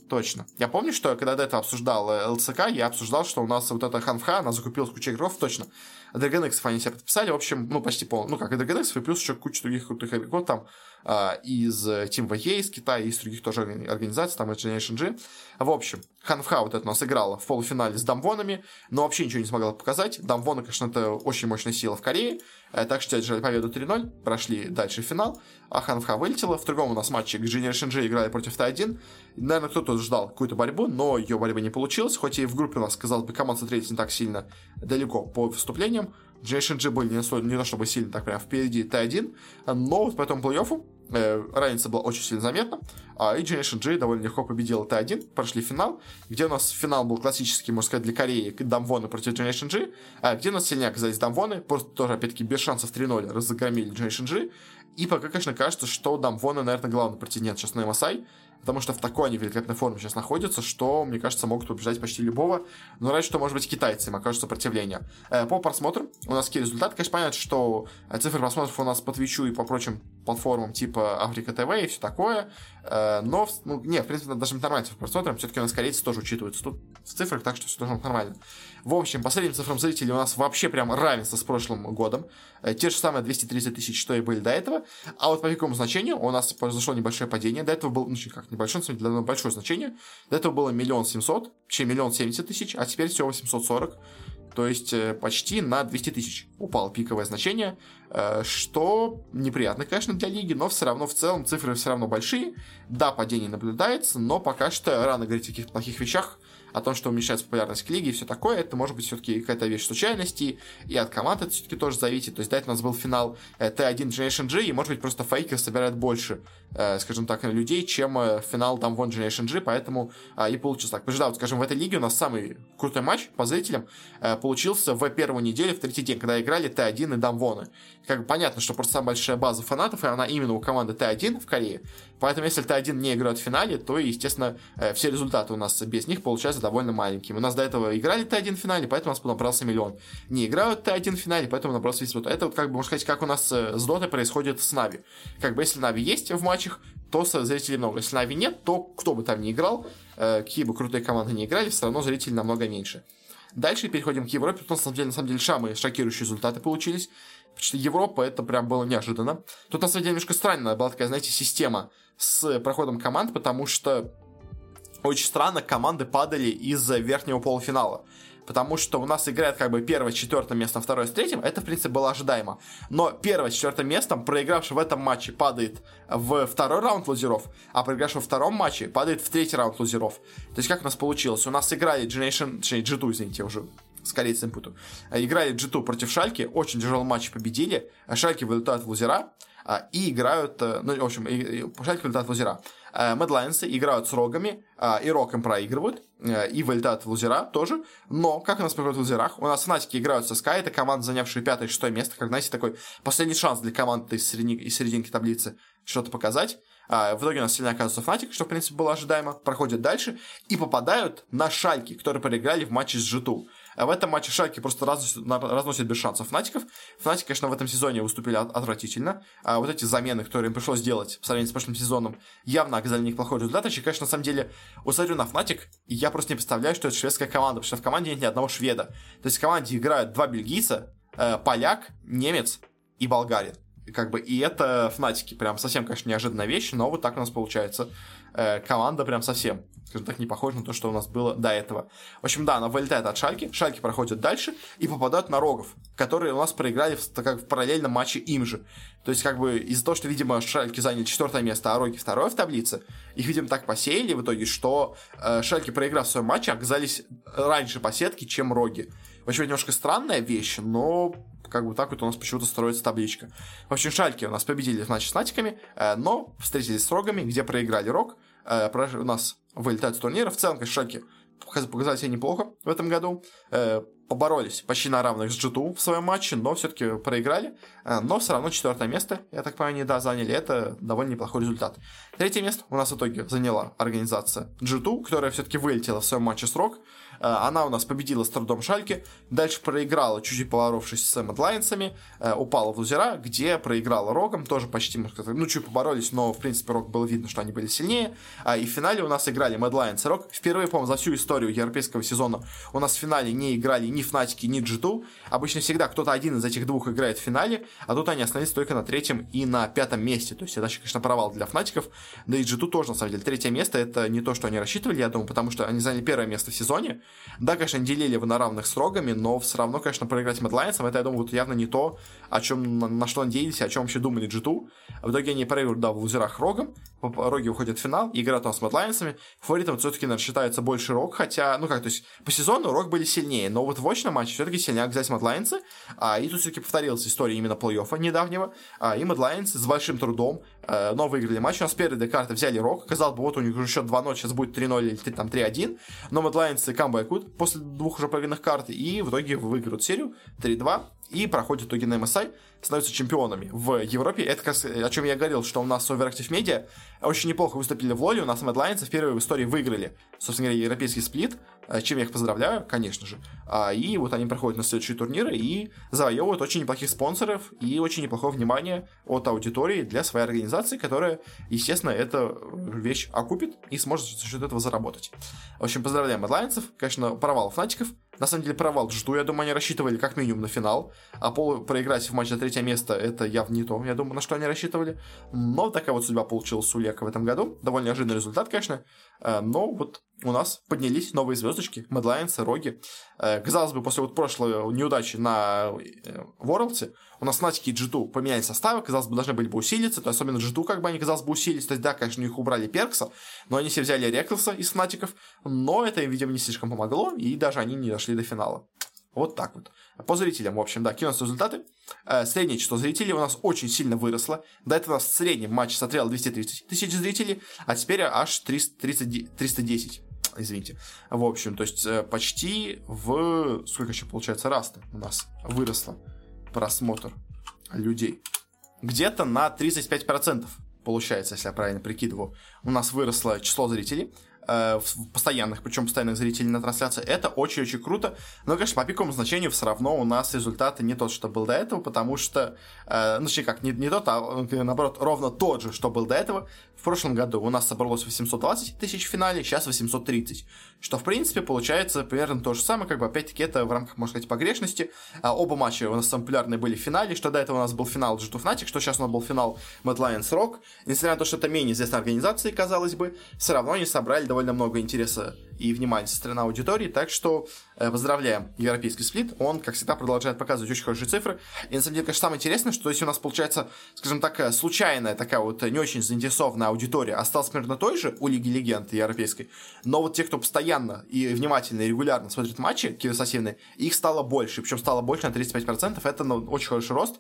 Точно. Я помню, что когда до этого обсуждал э, ЛЦК, я обсуждал, что у нас вот эта Ханфха, она закупила кучу игроков, точно. Dragon X они себя подписали, в общем, ну, почти пол, ну, как и Dragon и плюс еще куча других крутых игроков там а, из э, Team VE из Китая, из других тоже организаций, там из Generation G. В общем, Ханфха вот это у нас играла в полуфинале с Дамвонами, но вообще ничего не смогла показать. Дамвоны, конечно, это очень мощная сила в Корее, э, так что одержали победу 3-0, прошли дальше в финал, а Ханфха вылетела. В другом у нас матче Generation G играли против Т1. Наверное, кто-то ждал какую-то борьбу, но ее борьба не получилась, хоть и в группе у нас, казалось бы, команда смотрелись не так сильно далеко по выступлениям. Generation G были не, не то чтобы сильно так прям впереди Т1, но вот по этому плей-оффу э, разница была очень сильно заметна, а и Generation G довольно легко победила Т1, прошли финал, где у нас финал был классический, можно сказать, для Кореи, Дамвоны против Generation G, а где у нас сильнее оказались Дамвоны, просто тоже, опять-таки, без шансов 3-0 разгромили Generation G, и пока, конечно, кажется, что Дамвоны, наверное, главный претендент сейчас на MSI, потому что в такой они великолепной форме сейчас находятся, что, мне кажется, могут побеждать почти любого. Но раньше, что, может быть, китайцы им окажут сопротивление. Э, по просмотрам у нас какие результаты? Конечно, понятно, что э, цифры просмотров у нас по Твичу и по прочим платформам типа Африка ТВ и все такое. Э, но, ну, не, в принципе, даже нормально цифры просмотрам. Все-таки у нас корейцы тоже учитываются тут в цифрах, так что все должно быть нормально. В общем, по средним цифрам зрителей у нас вообще прям равенство с прошлым годом. Те же самые 230 тысяч, что и были до этого. это. А вот по пиковому значению у нас произошло небольшое падение. До этого было, ну, как небольшое, для большое значение. До этого было миллион семьсот, чем миллион семьдесят тысяч, а теперь всего 840. То есть э, почти на 200 тысяч упало пиковое значение, э, что неприятно, конечно, для лиги, но все равно в целом цифры все равно большие. Да, падение наблюдается, но пока что рано говорить о каких-то плохих вещах о том, что уменьшается популярность лиги и все такое, это может быть все-таки какая-то вещь случайности, и от команд это все-таки тоже зависит. То есть, до этого у нас был финал Т1 Generation G, и может быть просто фейкер собирает больше, э, скажем так, людей, чем э, финал там One Generation G, поэтому э, и получилось так. Потому да, вот, скажем, в этой лиге у нас самый крутой матч по зрителям э, получился в первую неделю, в третий день, когда играли Т1 и Дамвоны. Как бы понятно, что просто самая большая база фанатов, и она именно у команды Т1 в Корее. Поэтому, если Т1 не играет в финале, то, естественно, э, все результаты у нас без них получаются довольно маленькими. У нас до этого играли Т1 в финале, поэтому у нас набрался миллион. Не играют Т1 в финале, поэтому набрался весь вот. Это вот, как бы, можно сказать, как у нас э, с Дотой происходит с Нави. Как бы, если Нави есть в матчах, то зрителей много. Если Нави нет, то кто бы там ни играл, э, какие бы крутые команды не играли, все равно зрителей намного меньше. Дальше переходим к Европе. Тут, на самом деле, на самом деле, самые шокирующие результаты получились. Потому что Европа, это прям было неожиданно. Тут, на самом деле, немножко странная была такая, знаете, система с проходом команд, потому что очень странно команды падали из верхнего полуфинала. Потому что у нас играет как бы первое, четвертое место, второе с третьим. Это, в принципе, было ожидаемо. Но первое, четвертое место, проигравший в этом матче, падает в второй раунд лузеров, а проигравший во втором матче падает в третий раунд лузеров. То есть как у нас получилось? У нас играли Generation, точнее, G2, извините, уже с корейцем путаю. Играли G2 против Шальки, очень тяжелый матч победили. Шальки вылетают в лузера, а, и играют, э, ну, в общем, Шальки вылетают в лузера. Медлайнсы играют с рогами, а, и рок им проигрывают, э, и вылетают в лузера тоже. Но, как у нас происходит в лузерах, у нас фанатики играют со SK, это команда, занявшая пятое и шестое место, как, знаете, такой последний шанс для команды из, середин, из серединки таблицы что-то показать. А, в итоге у нас сильно оказывается Fnatic, что, в принципе, было ожидаемо. Проходят дальше и попадают на шальки, которые проиграли в матче с G2. А в этом матче Шальки просто разносят, разносят без шансов Фнатиков. Фнатики, конечно, в этом сезоне выступили отвратительно. А вот эти замены, которые им пришлось делать в сравнении с прошлым сезоном, явно оказали на них плохой результат. И, конечно, на самом деле, усмотрю на Фнатик, и я просто не представляю, что это шведская команда, потому что в команде нет ни одного шведа. То есть в команде играют два бельгийца, э, поляк, немец и болгарин. Как бы, и это Фнатики. Прям совсем, конечно, неожиданная вещь, но вот так у нас получается. Э, команда прям совсем скажем так, не похоже на то, что у нас было до этого. В общем, да, она вылетает от Шальки, Шальки проходят дальше и попадают на Рогов, которые у нас проиграли в, так, как в параллельном матче им же. То есть, как бы, из-за того, что, видимо, Шальки заняли четвертое место, а Роги второе в таблице, их, видимо, так посеяли в итоге, что э, Шальки, проиграв в своем матче, оказались раньше по сетке, чем Роги. В общем, немножко странная вещь, но как бы так вот у нас почему-то строится табличка. В общем, Шальки у нас победили матче с Натиками, э, но встретились с Рогами, где проиграли Рог. Э, у нас вылетают с турнира. В целом, конечно, Шальки показали себя неплохо в этом году. Э, поборолись почти на равных с G2 в своем матче, но все-таки проиграли. Э, но все равно четвертое место, я так понимаю, не да, заняли. Это довольно неплохой результат. Третье место у нас в итоге заняла организация G2, которая все-таки вылетела в своем матче с Рок. Э, она у нас победила с трудом Шальки, дальше проиграла, чуть-чуть поборовшись с Мэдлайнсами, э, упала в лузера, где проиграла Рогом, тоже почти, ну, чуть поборолись, но, в принципе, Рог было видно, что они были сильнее. А, и в финале у нас играли Мэдлайнс и Рог. Впервые, по-моему, за всю историю европейского сезона у нас в финале не играли ни Фнатики, ни G2. Обычно всегда кто-то один из этих двух играет в финале, а тут они остановились только на третьем и на пятом месте. То есть это, конечно, провал для Фнатиков. Да и G2 тоже, на самом деле. Третье место это не то, что они рассчитывали, я думаю, потому что они заняли первое место в сезоне, да, конечно, делили его на равных с рогами, но все равно, конечно, проиграть Мэдлайнсом, это, я думаю, вот явно не то, о чем, на, на что надеялись, о чем вообще думали G2. В итоге они проигрывают, да, в лузерах рогом, роги уходят в финал, играют там с Мэдлайнсами. Фаворитом все-таки, наверное, считается больше рог, хотя, ну как, то есть, по сезону рог были сильнее, но вот в очном матче все-таки сильнее оказались Мэдлайнсы, а, и тут все-таки повторилась история именно плей-оффа недавнего, а, и Мэдлайнс с большим трудом но выиграли матч. У нас перед карты взяли Рок. Казалось бы, вот у них уже счет 2-0, сейчас будет 3-0 или там 3-1. Но Мэдлайнсы камбэкут после двух уже проигранных карт. И в итоге выиграют серию 3-2 и проходят итоги на MSI, становятся чемпионами в Европе. Это как, о чем я говорил, что у нас Overactive Media очень неплохо выступили в Лоле, у нас Mad Lions впервые в истории выиграли, собственно говоря, европейский сплит, э, чем я их поздравляю, конечно же. А, и вот они проходят на следующие турниры и завоевывают очень неплохих спонсоров и очень неплохое внимание от аудитории для своей организации, которая, естественно, эту вещь окупит и сможет за счет этого заработать. В общем, поздравляем Lions, конечно, провал фнатиков, На самом деле провал G2. Я думаю, они рассчитывали как минимум на финал. А проиграть в матче за третье место, это явно не то, я думаю, на что они рассчитывали. Но такая вот судьба получилась у LEC а в этом году. Довольно неожиданный результат, конечно. Э, но вот у нас поднялись новые звездочки, MAD Lions, Rogue. Э, казалось бы, после вот прошлой неудачи на Worlds е, э, у нас Натики и G2 поменяли составы, казалось бы, должны были бы усилиться, то особенно G2, как бы они, казалось бы, усилились, то есть, да, конечно, у них убрали Перкса, но они все взяли Реклса из Фнатиков, но это им, видимо, не слишком помогло, и даже они не дошли до финала. Вот так вот. По зрителям, в общем, да, кинулись результаты. Э, среднее число зрителей у нас очень сильно выросло. До этого у нас в среднем матч смотрел 230 тысяч зрителей, а теперь аж 330, 310 извините. В общем, то есть э, почти в... Сколько еще получается раз-то у нас выросло просмотр людей? Где-то на 35% получается, если я правильно прикидываю. У нас выросло число зрителей э, постоянных, причем постоянных зрителей на трансляции, это очень-очень круто. Но, конечно, по пиковому значению все равно у нас результаты не тот, что был до этого, потому что, э, ну, точнее как, не, не тот, а наоборот, ровно тот же, что был до этого. В прошлом году у нас собралось 820 тысяч в финале, сейчас 830. Что, в принципе, получается примерно то же самое, как бы, опять-таки, это в рамках, можно сказать, погрешности. А, оба матча у нас самые популярные были в финале, что до этого у нас был финал G2 Fnatic, что сейчас у нас был финал Mad Lions Rock. Несмотря на то, что это менее известная организация, казалось бы, все равно они собрали довольно много интереса и внимания со стороны аудитории, так что э, поздравляем европейский сплит, он, как всегда, продолжает показывать очень хорошие цифры, и на самом деле, конечно, самое интересное, что если у нас получается, скажем так, э, случайная такая вот не очень заинтересованная аудитория осталась примерно той же у Лиги Легенд европейской, но вот те, кто постоянно и внимательно и регулярно смотрит матчи киберспортивные, их стало больше, причем стало больше на 35%, это ну, очень хороший рост,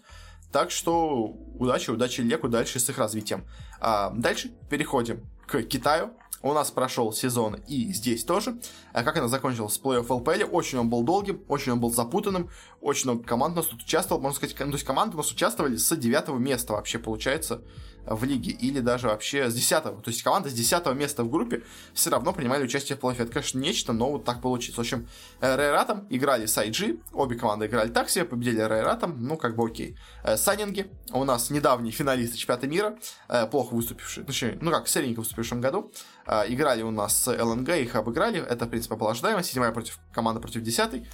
так что удачи, удачи Леку дальше с их развитием. А дальше переходим к Китаю. У нас прошел сезон и здесь тоже. А как она закончилась с плей-офф ЛПЛ, очень он был долгим, очень он был запутанным, очень много команд у нас тут участвовал, можно сказать, ну, то есть команды у нас участвовали с девятого места вообще, получается, в лиге, или даже вообще с 10 то есть команда с 10 места в группе все равно принимали участие в плей-оффе. Это, конечно, нечто, но вот так получилось. В общем, Рейратом играли с IG, обе команды играли так себе, победили Рейратом, ну, как бы окей. Э, Санинги, у нас недавний финалист чемпионата мира, э, плохо выступивший, точнее, ну как, средненько выступивший в прошлом году, э, играли у нас с ЛНГ, их обыграли, это, в принципе, было ожидаемо, седьмая против команда против десятой,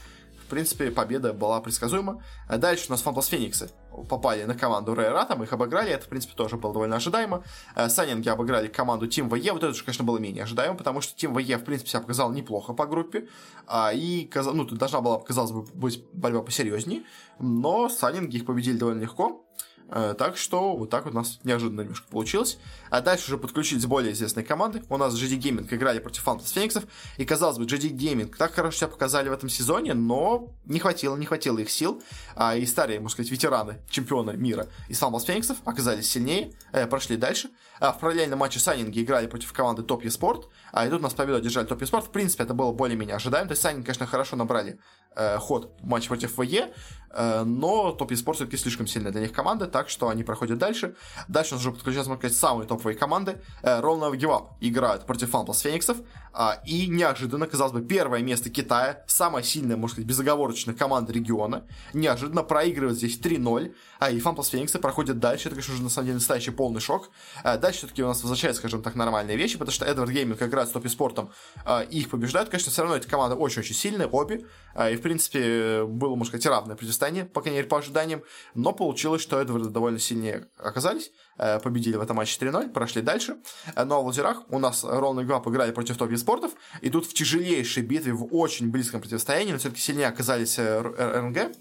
в принципе, победа была предсказуема. Дальше у нас Фантас Фениксы попали на команду Рейра, там их обыграли, это, в принципе, тоже было довольно ожидаемо. Санинги обыграли команду Тим ВЕ, вот это же, конечно, было менее ожидаемо, потому что Тим ВЕ, в принципе, себя показал неплохо по группе, а, и, ну, тут должна была, казалось бы, быть борьба посерьезнее, но Санинги их победили довольно легко. Э, так что вот так вот у нас неожиданно немножко получилось. А дальше уже подключились более известные команды. У нас GD Gaming играли против Фантас Фениксов. И казалось бы, GD Gaming так хорошо себя показали в этом сезоне, но не хватило, не хватило их сил. А, и старые, можно сказать, ветераны чемпиона мира из Фантас Фениксов оказались сильнее, э, прошли дальше. А в параллельном матче Сайнинги играли против команды Топ Спорт. А и тут нас победу одержали Топ Спорт. В принципе, это было более-менее ожидаемо. То есть Сайнинги, конечно, хорошо набрали э, ход в матче против ВЕ, э, но Топ Esports все-таки слишком сильная для них команда, так что они проходят дальше. Дальше у нас уже подключаются, можно сказать, самые топовые команды. Э, Give Up играют против Фантас Фениксов, э, и неожиданно, казалось бы, первое место Китая, самая сильная, можно сказать, безоговорочная команда региона, неожиданно проигрывает здесь 3-0, а и Фантас Фениксы проходят дальше, это, конечно, уже на самом деле настоящий полный шок. Э, дальше все-таки у нас возвращаются, скажем так, нормальные вещи, потому что Эдвард Гейминг играет с Топ Спортом, э, их побеждают, конечно, все равно эти команды очень-очень сильные, обе, э, и, в принципе, было, можно сказать, равное противостояние, по крайней мере, по ожиданиям, но получилось, что Эдварды довольно сильнее оказались, э, победили в этом матче 3-0, прошли дальше. Э, но в лазерах у нас Ролл и Гвап играли против топ спортов, и тут в тяжелейшей битве, в очень близком противостоянии, но все-таки сильнее оказались э, РНГ,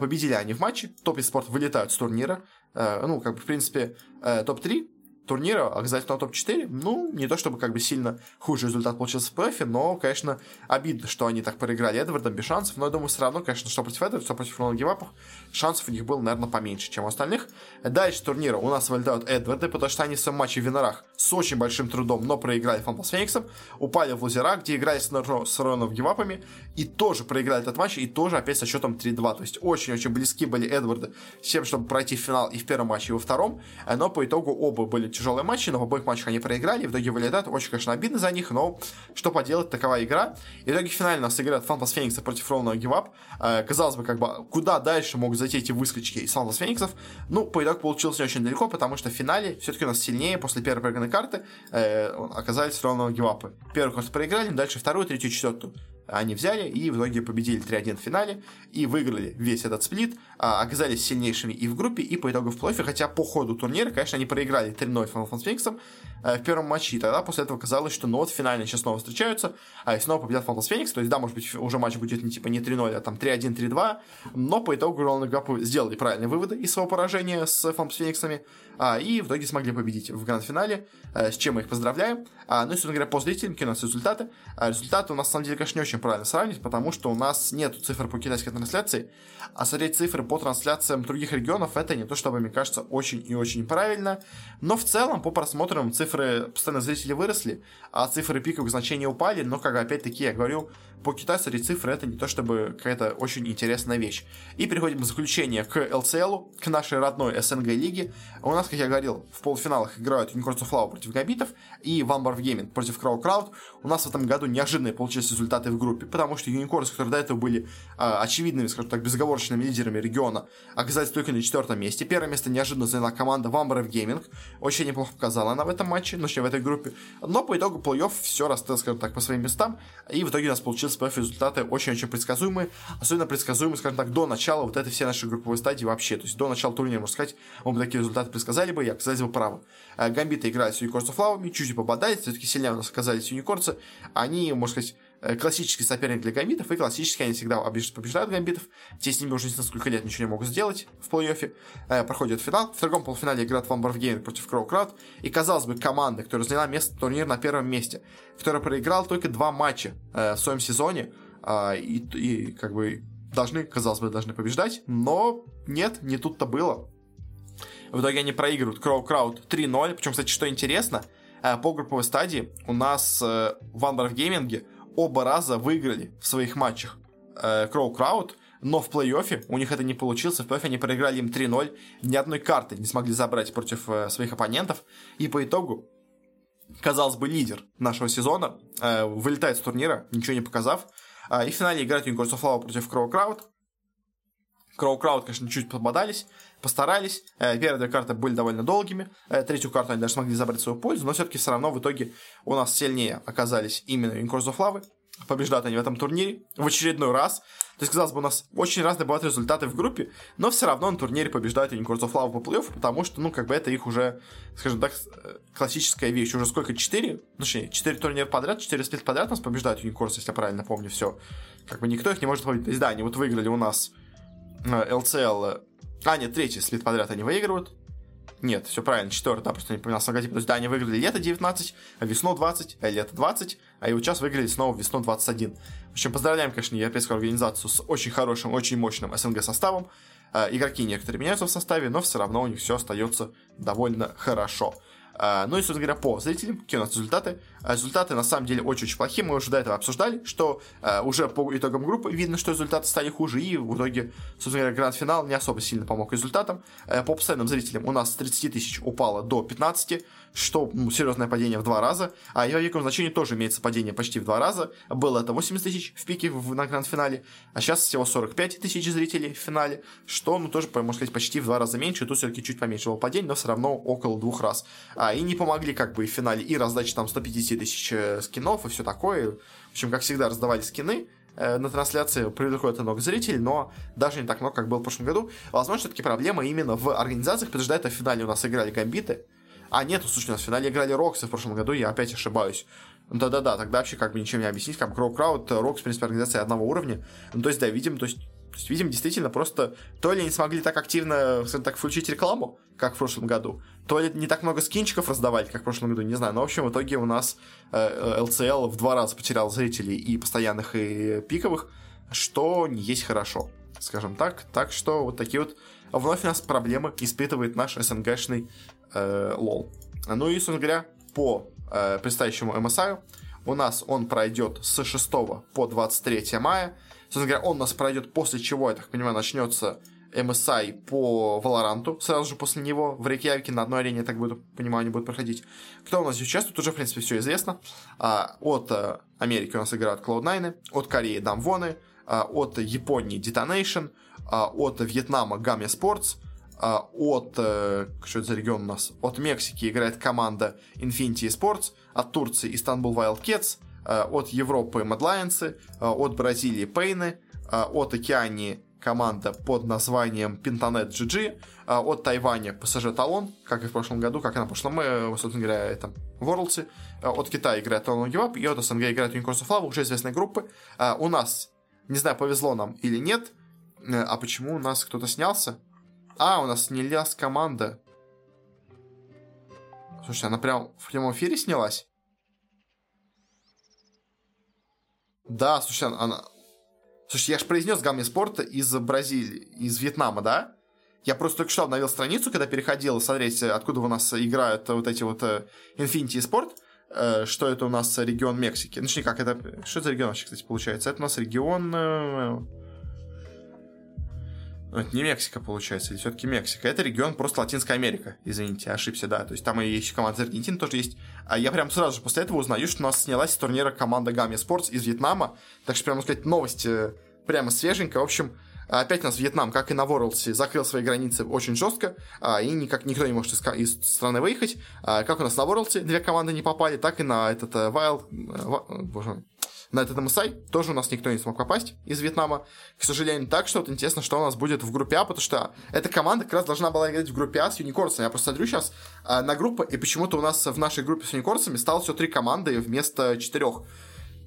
победили они в матче, топ спорт вылетают с турнира, ну, как бы, в принципе, топ-3 турнира оказательно топ-4, ну, не то чтобы как бы сильно хуже результат получился в плей но, конечно, обидно, что они так проиграли Эдвардом без шансов, но я думаю, все равно, конечно, что против Эдварда, что против Ролан Гивапов, шансов у них было, наверное, поменьше, чем у остальных. Дальше турнира у нас вылетают Эдварды, потому что они в своем матче в Винорах с очень большим трудом, но проиграли Фантас Фениксом, упали в лузера, где играли с, с Роланом Гивапами, и тоже проиграли этот матч, и тоже опять со счетом 3-2, то есть очень-очень близки были Эдварды с тем, чтобы пройти в финал и в первом матче, и во втором, но по итогу оба были тяжелые матчи, но в обоих матчах они проиграли, в итоге вылетают. Очень, конечно, обидно за них, но что поделать, такова игра. И в итоге финально нас играет Фантас Феникса против ровного Гивап. Э, казалось бы, как бы, куда дальше могут зайти эти выскочки из Фантас Фениксов? Ну, по итогу получилось не очень далеко, потому что в финале все-таки у нас сильнее после первой проигранной карты э, оказались ровного Гивапы. Первую карту проиграли, дальше вторую, третью, четвертую они взяли и в итоге победили 3-1 в финале и выиграли весь этот сплит, а, оказались сильнейшими и в группе, и по итогу в плей хотя по ходу турнира, конечно, они проиграли 3-0 Final Fantasy э, в первом матче, и тогда после этого казалось, что ну вот в сейчас снова встречаются, а и снова победят Final Phoenix, то есть да, может быть, уже матч будет не типа не 3-0, а там 3-1, 3-2, но по итогу Роланд Гапу сделали правильные выводы из своего поражения с Final Phoenix, а, и в итоге смогли победить в гранд-финале, а, с чем мы их поздравляем. А, ну и, собственно говоря, по зрителям, какие у нас результаты. А, результаты у нас, на самом деле, конечно, не очень правильно сравнивать, потому что у нас нет цифр по китайской трансляции, а смотреть цифры по трансляциям других регионов, это не то, чтобы, мне кажется, очень и очень правильно. Но в целом, по просмотрам, цифры постоянно зрителей выросли, а цифры пиковых значений упали, но, как опять-таки я говорю, по Китаю смотреть цифры это не то чтобы какая-то очень интересная вещь. И переходим в заключение к LCL, к нашей родной СНГ лиге. У нас, как я говорил, в полуфиналах играют Unicorns of Flow против Габитов и Вамбар Gaming против Crow Crowd. У нас в этом году неожиданные получились результаты в группе, потому что Unicorns, которые до этого были а, очевидными, скажем так, безоговорочными лидерами региона, оказались только на четвертом месте. Первое место неожиданно заняла команда Вамбар Gaming. Очень неплохо показала она в этом матче, ну, в этой группе. Но по итогу плей-офф все расставил, скажем так, по своим местам. И в итоге у нас получилось СПФ результаты очень-очень предсказуемые, особенно предсказуемые, скажем так, до начала вот этой всей нашей групповой стадии вообще, то есть до начала турнира, можно сказать, мы бы такие результаты предсказали бы и оказались бы правы. Э, Гамбиты играют с Юникорсом Флавами, чуть-чуть пободались, все-таки сильнее у нас оказались Юникорцы, они, можно сказать, классический соперник для гамбитов, и классически они всегда побеждают гамбитов. Те с ними уже не сколько лет ничего не могут сделать в плей-оффе. Э, проходит финал. В другом полуфинале играет Ван Барфгейм против Кроу Крауд. И, казалось бы, команда, которая заняла место турнир на первом месте, которая проиграла только два матча в своем сезоне, а, и, и как бы должны, казалось бы, должны побеждать, но нет, не тут-то было. В итоге они проигрывают Кроу Крауд 3-0, причем, кстати, что интересно, э, по групповой стадии у нас э, в Анбаров Гейминге оба раза выиграли в своих матчах Кроу э, Крауд, но в плей-оффе у них это не получилось, в плей-оффе они проиграли им 3-0, ни одной карты не смогли забрать против своих оппонентов, и по итогу казалось бы, лидер нашего сезона, вылетает с турнира, ничего не показав, а, и в финале of Lava против Crow Crowd. Crow Crowd, конечно, чуть попадались, постарались. Э, первые две карты были довольно долгими. Э, третью карту они даже смогли забрать в свою пользу, но все-таки все равно в итоге у нас сильнее оказались именно of Lava побеждают они в этом турнире в очередной раз. То есть, казалось бы, у нас очень разные бывают результаты в группе, но все равно на турнире побеждают of Lava по плей потому что, ну, как бы это их уже, скажем так, э, классическая вещь. Уже сколько? Четыре? Ну, точнее, четыре турнира подряд, четыре сплит подряд нас побеждают Unicorns, если я правильно помню, все. Как бы никто их не может победить. То есть, да, они вот выиграли у нас LCL... А, нет, третий сплит подряд они выигрывают. Нет, все правильно, четвертый, да, просто не поменялся логотип. То есть, да, они выиграли лето 19, а весну 20, а лето 20, а вот сейчас выиграли снова весну 21. В общем, поздравляем, конечно, европейскую организацию с очень хорошим, очень мощным СНГ составом. Э, игроки некоторые меняются в составе, но все равно у них все остается довольно хорошо. А, ну и, собственно говоря, по зрителям, какие у нас результаты. А, результаты на самом деле очень-очень плохие. Мы уже до этого обсуждали, что а, уже по итогам группы видно, что результаты стали хуже. И в итоге, собственно говоря, гранд-финал не особо сильно помог результатам. По постоянным зрителям у нас с 30 тысяч упало до 15 что ну, серьезное падение в два раза, а его вековом значении тоже имеется падение почти в два раза. Было это 80 тысяч в пике в, на гранд-финале, а сейчас всего 45 тысяч зрителей в финале, что, ну, тоже, можно сказать, почти в два раза меньше, тут все-таки чуть поменьше было падение, но все равно около двух раз. А, и не помогли, как бы, в финале и раздача там 150 тысяч э, скинов и все такое. В общем, как всегда, раздавали скины, э, на трансляции привлекло много зрителей, но даже не так много, как было в прошлом году. Возможно, все-таки проблема именно в организациях, потому что в финале у нас играли гамбиты, а, нет, слушай, у нас в финале играли Роксы в прошлом году, я опять ошибаюсь. Да-да-да, тогда вообще как бы ничем не объяснить, как Кроу Крауд, Рокс, в принципе, организация одного уровня. Ну, то есть, да, видим, то есть, то есть, видим, действительно, просто то ли не смогли так активно, скажем так, включить рекламу, как в прошлом году, то ли не так много скинчиков раздавали, как в прошлом году, не знаю. Но, в общем, в итоге у нас э, LCL в два раза потерял зрителей и постоянных, и пиковых, что не есть хорошо, скажем так. Так что вот такие вот вновь у нас проблемы испытывает наш СНГшный э, лол. Ну и, собственно говоря, по э, предстоящему MSI у нас он пройдет с 6 по 23 мая. Собственно говоря, он у нас пройдет после чего, я так понимаю, начнется MSI по Валоранту, сразу же после него в Рейкьявике на одной арене, я так буду, понимаю, они будут проходить. Кто у нас здесь участвует, уже, в принципе, все известно. А, от а, Америки у нас играют Cloud9, от Кореи Дамвоны, от Японии Detonation, а, от Вьетнама Гамме Sports, а, от, э, что это за регион у нас, от Мексики играет команда Infinity Sports, от Турции Istanbul Wildcats, от Европы Mad Lions, от Бразилии Пейны, от Океании команда под названием Pintanet GG, от Тайваня PSG Талон, как и в прошлом году, как и на прошлом, собственно говоря, это Worlds, от Китая играет Give Up, и от СНГ играет Unicorns of Love, уже известные группы. У нас, не знаю, повезло нам или нет, а почему у нас кто-то снялся? А, у нас снялась команда. Слушай, она прям в прямом эфире снялась? Да, слушай, она... Слушай, я же произнес Гамми Спорта из Бразилии, из Вьетнама, да? Я просто только что обновил страницу, когда переходил смотреть, откуда у нас играют вот эти вот э, Infinity Sport, э, что это у нас регион Мексики. Ну, как это... Что это регион вообще, кстати, получается? Это у нас регион... Э, ну, это не Мексика, получается, или все-таки Мексика. Это регион просто Латинская Америка. Извините, ошибся, да. То есть там и еще команда из Аргентины тоже есть. А я прям сразу же после этого узнаю, что у нас снялась с турнира команда Гамми Спортс из Вьетнама. Так что, прямо сказать, новость э, прямо свеженькая. В общем, опять у нас Вьетнам, как и на Worlds, закрыл свои границы очень жестко, а, и никак никто не может из, страны выехать. А, как у нас на Worlds две команды не попали, так и на этот э, Wild... Э, боже мой на этот MSI тоже у нас никто не смог попасть из Вьетнама, к сожалению. Так что вот интересно, что у нас будет в группе А, потому что эта команда как раз должна была играть в группе А с Юникорсами. Я просто смотрю сейчас а, на группу, и почему-то у нас в нашей группе с Юникорсами стало все три команды вместо четырех.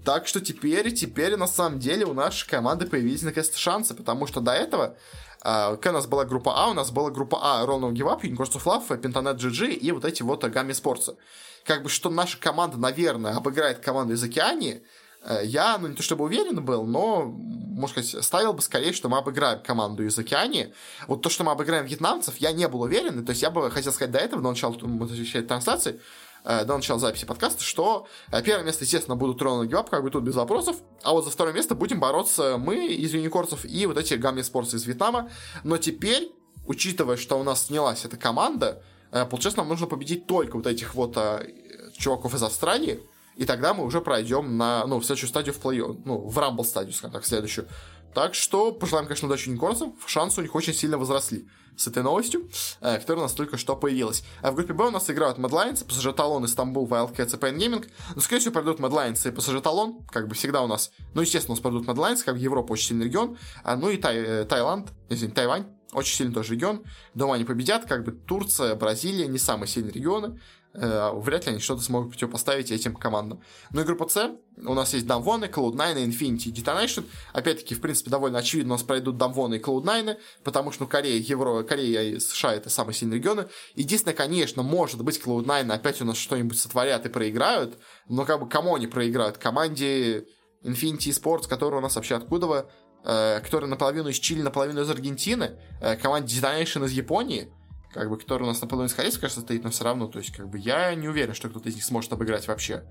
Так что теперь, теперь на самом деле у нашей команды появились наконец-то шансы, потому что до этого когда у нас была группа А, у нас была группа А Ronald Give Up, Unicorns of Love, Pentanet GG и вот эти вот Гамми Спортсы. Как бы, что наша команда, наверное, обыграет команду из Океании, Э, я, ну, не то чтобы уверен был, но, можно сказать, ставил бы скорее, что мы обыграем команду из Океании. Вот то, что мы обыграем вьетнамцев, я не был уверен. То есть я бы хотел сказать до этого, до начала трансляции, э, до начала записи подкаста, что э, первое место, естественно, будут Ронald Гибап, как бы тут без вопросов, а вот за второе место будем бороться мы из Юникорцев и вот эти Гамми Спортс из Вьетнама. Но теперь, учитывая, что у нас снялась эта команда, получается, нам нужно победить только вот этих вот чуваков из Австралии, и тогда мы уже пройдем на, ну, в следующую стадию в плей ну, в рамбл стадию, скажем так, следующую. Так что пожелаем, конечно, удачи Никорсам. Шансы у них очень сильно возросли с этой новостью, э, которая у нас только что появилась. А в группе Б у нас играют Mad Lions, PSG Талон, Истанбул, Wildcats и Pain Gaming. Но, скорее всего, пройдут Mad Lions и PSG Талон, как бы всегда у нас. Ну, естественно, у нас пройдут Mad Lions, как Европа очень сильный регион. А, ну и Тай, э, Таиланд, извините, Тайвань, очень сильный тоже регион. Дома они победят, как бы Турция, Бразилия, не самые сильные регионы. Э, вряд ли они что-то смогут противопоставить этим командам. Ну и группа С, у нас есть Дамвоны, Cloud9, Infinity, Detonation. Опять-таки, в принципе, довольно очевидно, у нас пройдут Дамвоны и Cloud9, потому что ну, Корея, Евро, Корея и США это самые сильные регионы. Единственное, конечно, может быть, Cloud9 опять у нас что-нибудь сотворят и проиграют, но как бы кому они проиграют? Команде Infinity Sports, которая у нас вообще откуда э, которая наполовину из Чили, наполовину из Аргентины, э, команде Detonation из Японии, как бы, который у нас наполовину из корейцев, кажется, стоит, но все равно, то есть, как бы, я не уверен, что кто-то из них сможет обыграть вообще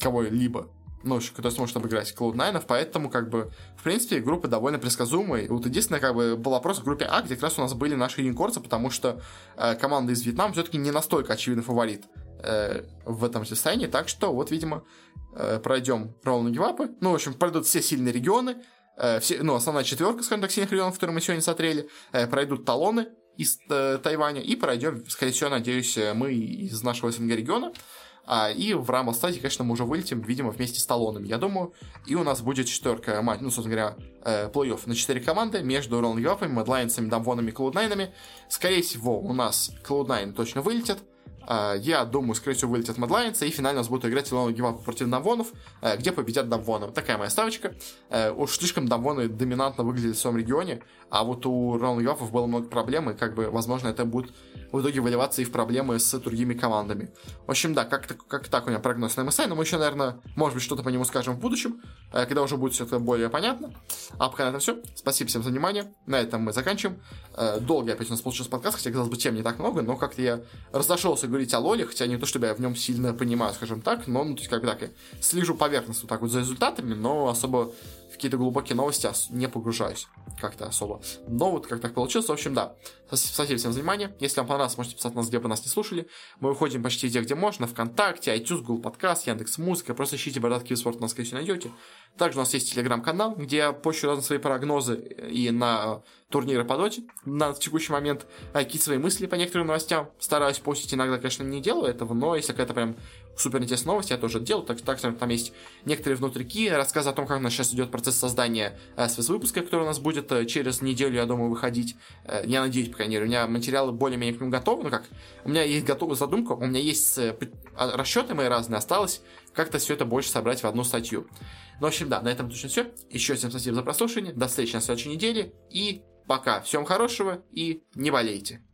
кого-либо. Ну, кто сможет обыграть Cloud9, поэтому, как бы, в принципе, группа довольно предсказуемая. Вот единственное, как бы, был вопрос в группе А, где как раз у нас были наши юникорцы, потому что э, команда из Вьетнама все-таки не настолько очевидный фаворит э, в этом состоянии, так что, вот, видимо, э, пройдем ровно гивапы. Ну, в общем, пройдут все сильные регионы, э, все, ну, основная четверка, скажем так, сильных регионов, которые мы сегодня смотрели, э, пройдут талоны, из э, Тайваня, и пройдем, скорее всего, надеюсь, э, мы из нашего региона. А, и в Рамбл стадии, конечно, мы уже вылетим, видимо, вместе с талонами, я думаю. И у нас будет четверка матч, ну, собственно говоря, э, плей-офф на четыре команды между Роллинг Гапами, Мэдлайнсами, Дамвонами и Cloud9. Скорее всего, у нас Cloud9 точно вылетят. А, я думаю, скорее всего, вылетят Мэдлайнцы, и финально у нас будут играть Илона Гивапа против Дамвонов, э, где победят Дамвоны. Такая моя ставочка. Э, уж слишком Дамвоны доминантно выглядели в своем регионе, а вот у Роланд Гивапов было много проблем, и, как бы, возможно, это будет в итоге выливаться и в проблемы с другими командами. В общем, да, как, как так у меня прогноз на MSI, но мы еще, наверное, может быть, что-то по нему скажем в будущем, э, когда уже будет все это более понятно. А пока на этом все. Спасибо всем за внимание. На этом мы заканчиваем. Долго опять у нас получился подкаст, хотя, казалось бы, тем не так много, но как-то я разошелся говорить о Лоле, хотя не то, чтобы я в нем сильно понимаю, скажем так, но, ну, то есть, как бы так, я слежу поверхностно так вот за результатами, но особо какие-то глубокие новости не погружаюсь как-то особо. Но вот как так получилось. В общем, да. Спасибо всем за внимание. Если вам понравилось, можете писать нас, где бы нас не слушали. Мы выходим почти везде, где можно. ВКонтакте, iTunes, Google Podcast, Яндекс Музыка. Просто ищите Бородатки Спорт, нас, конечно, найдете. Также у нас есть телеграм-канал, где я пощу разные свои прогнозы и на турниры по доте на текущий момент, а какие свои мысли по некоторым новостям. Стараюсь постить иногда, конечно, не делаю этого, но если какая-то прям супер интересная новость, я тоже делаю. Так, так там есть некоторые внутрики, рассказы о том, как у нас сейчас идет процесс создания э, спецвыпуска, который у нас будет э, через неделю, я думаю, выходить. Э, я надеюсь, по крайней мере, у меня материалы более-менее к нему готовы, ну как, у меня есть готовая задумка, у меня есть э, а, расчеты мои разные, осталось как-то все это больше собрать в одну статью. Ну, в общем, да, на этом точно все. Еще всем спасибо за прослушивание. До встречи на следующей неделе. И пока. Всем хорошего и не болейте.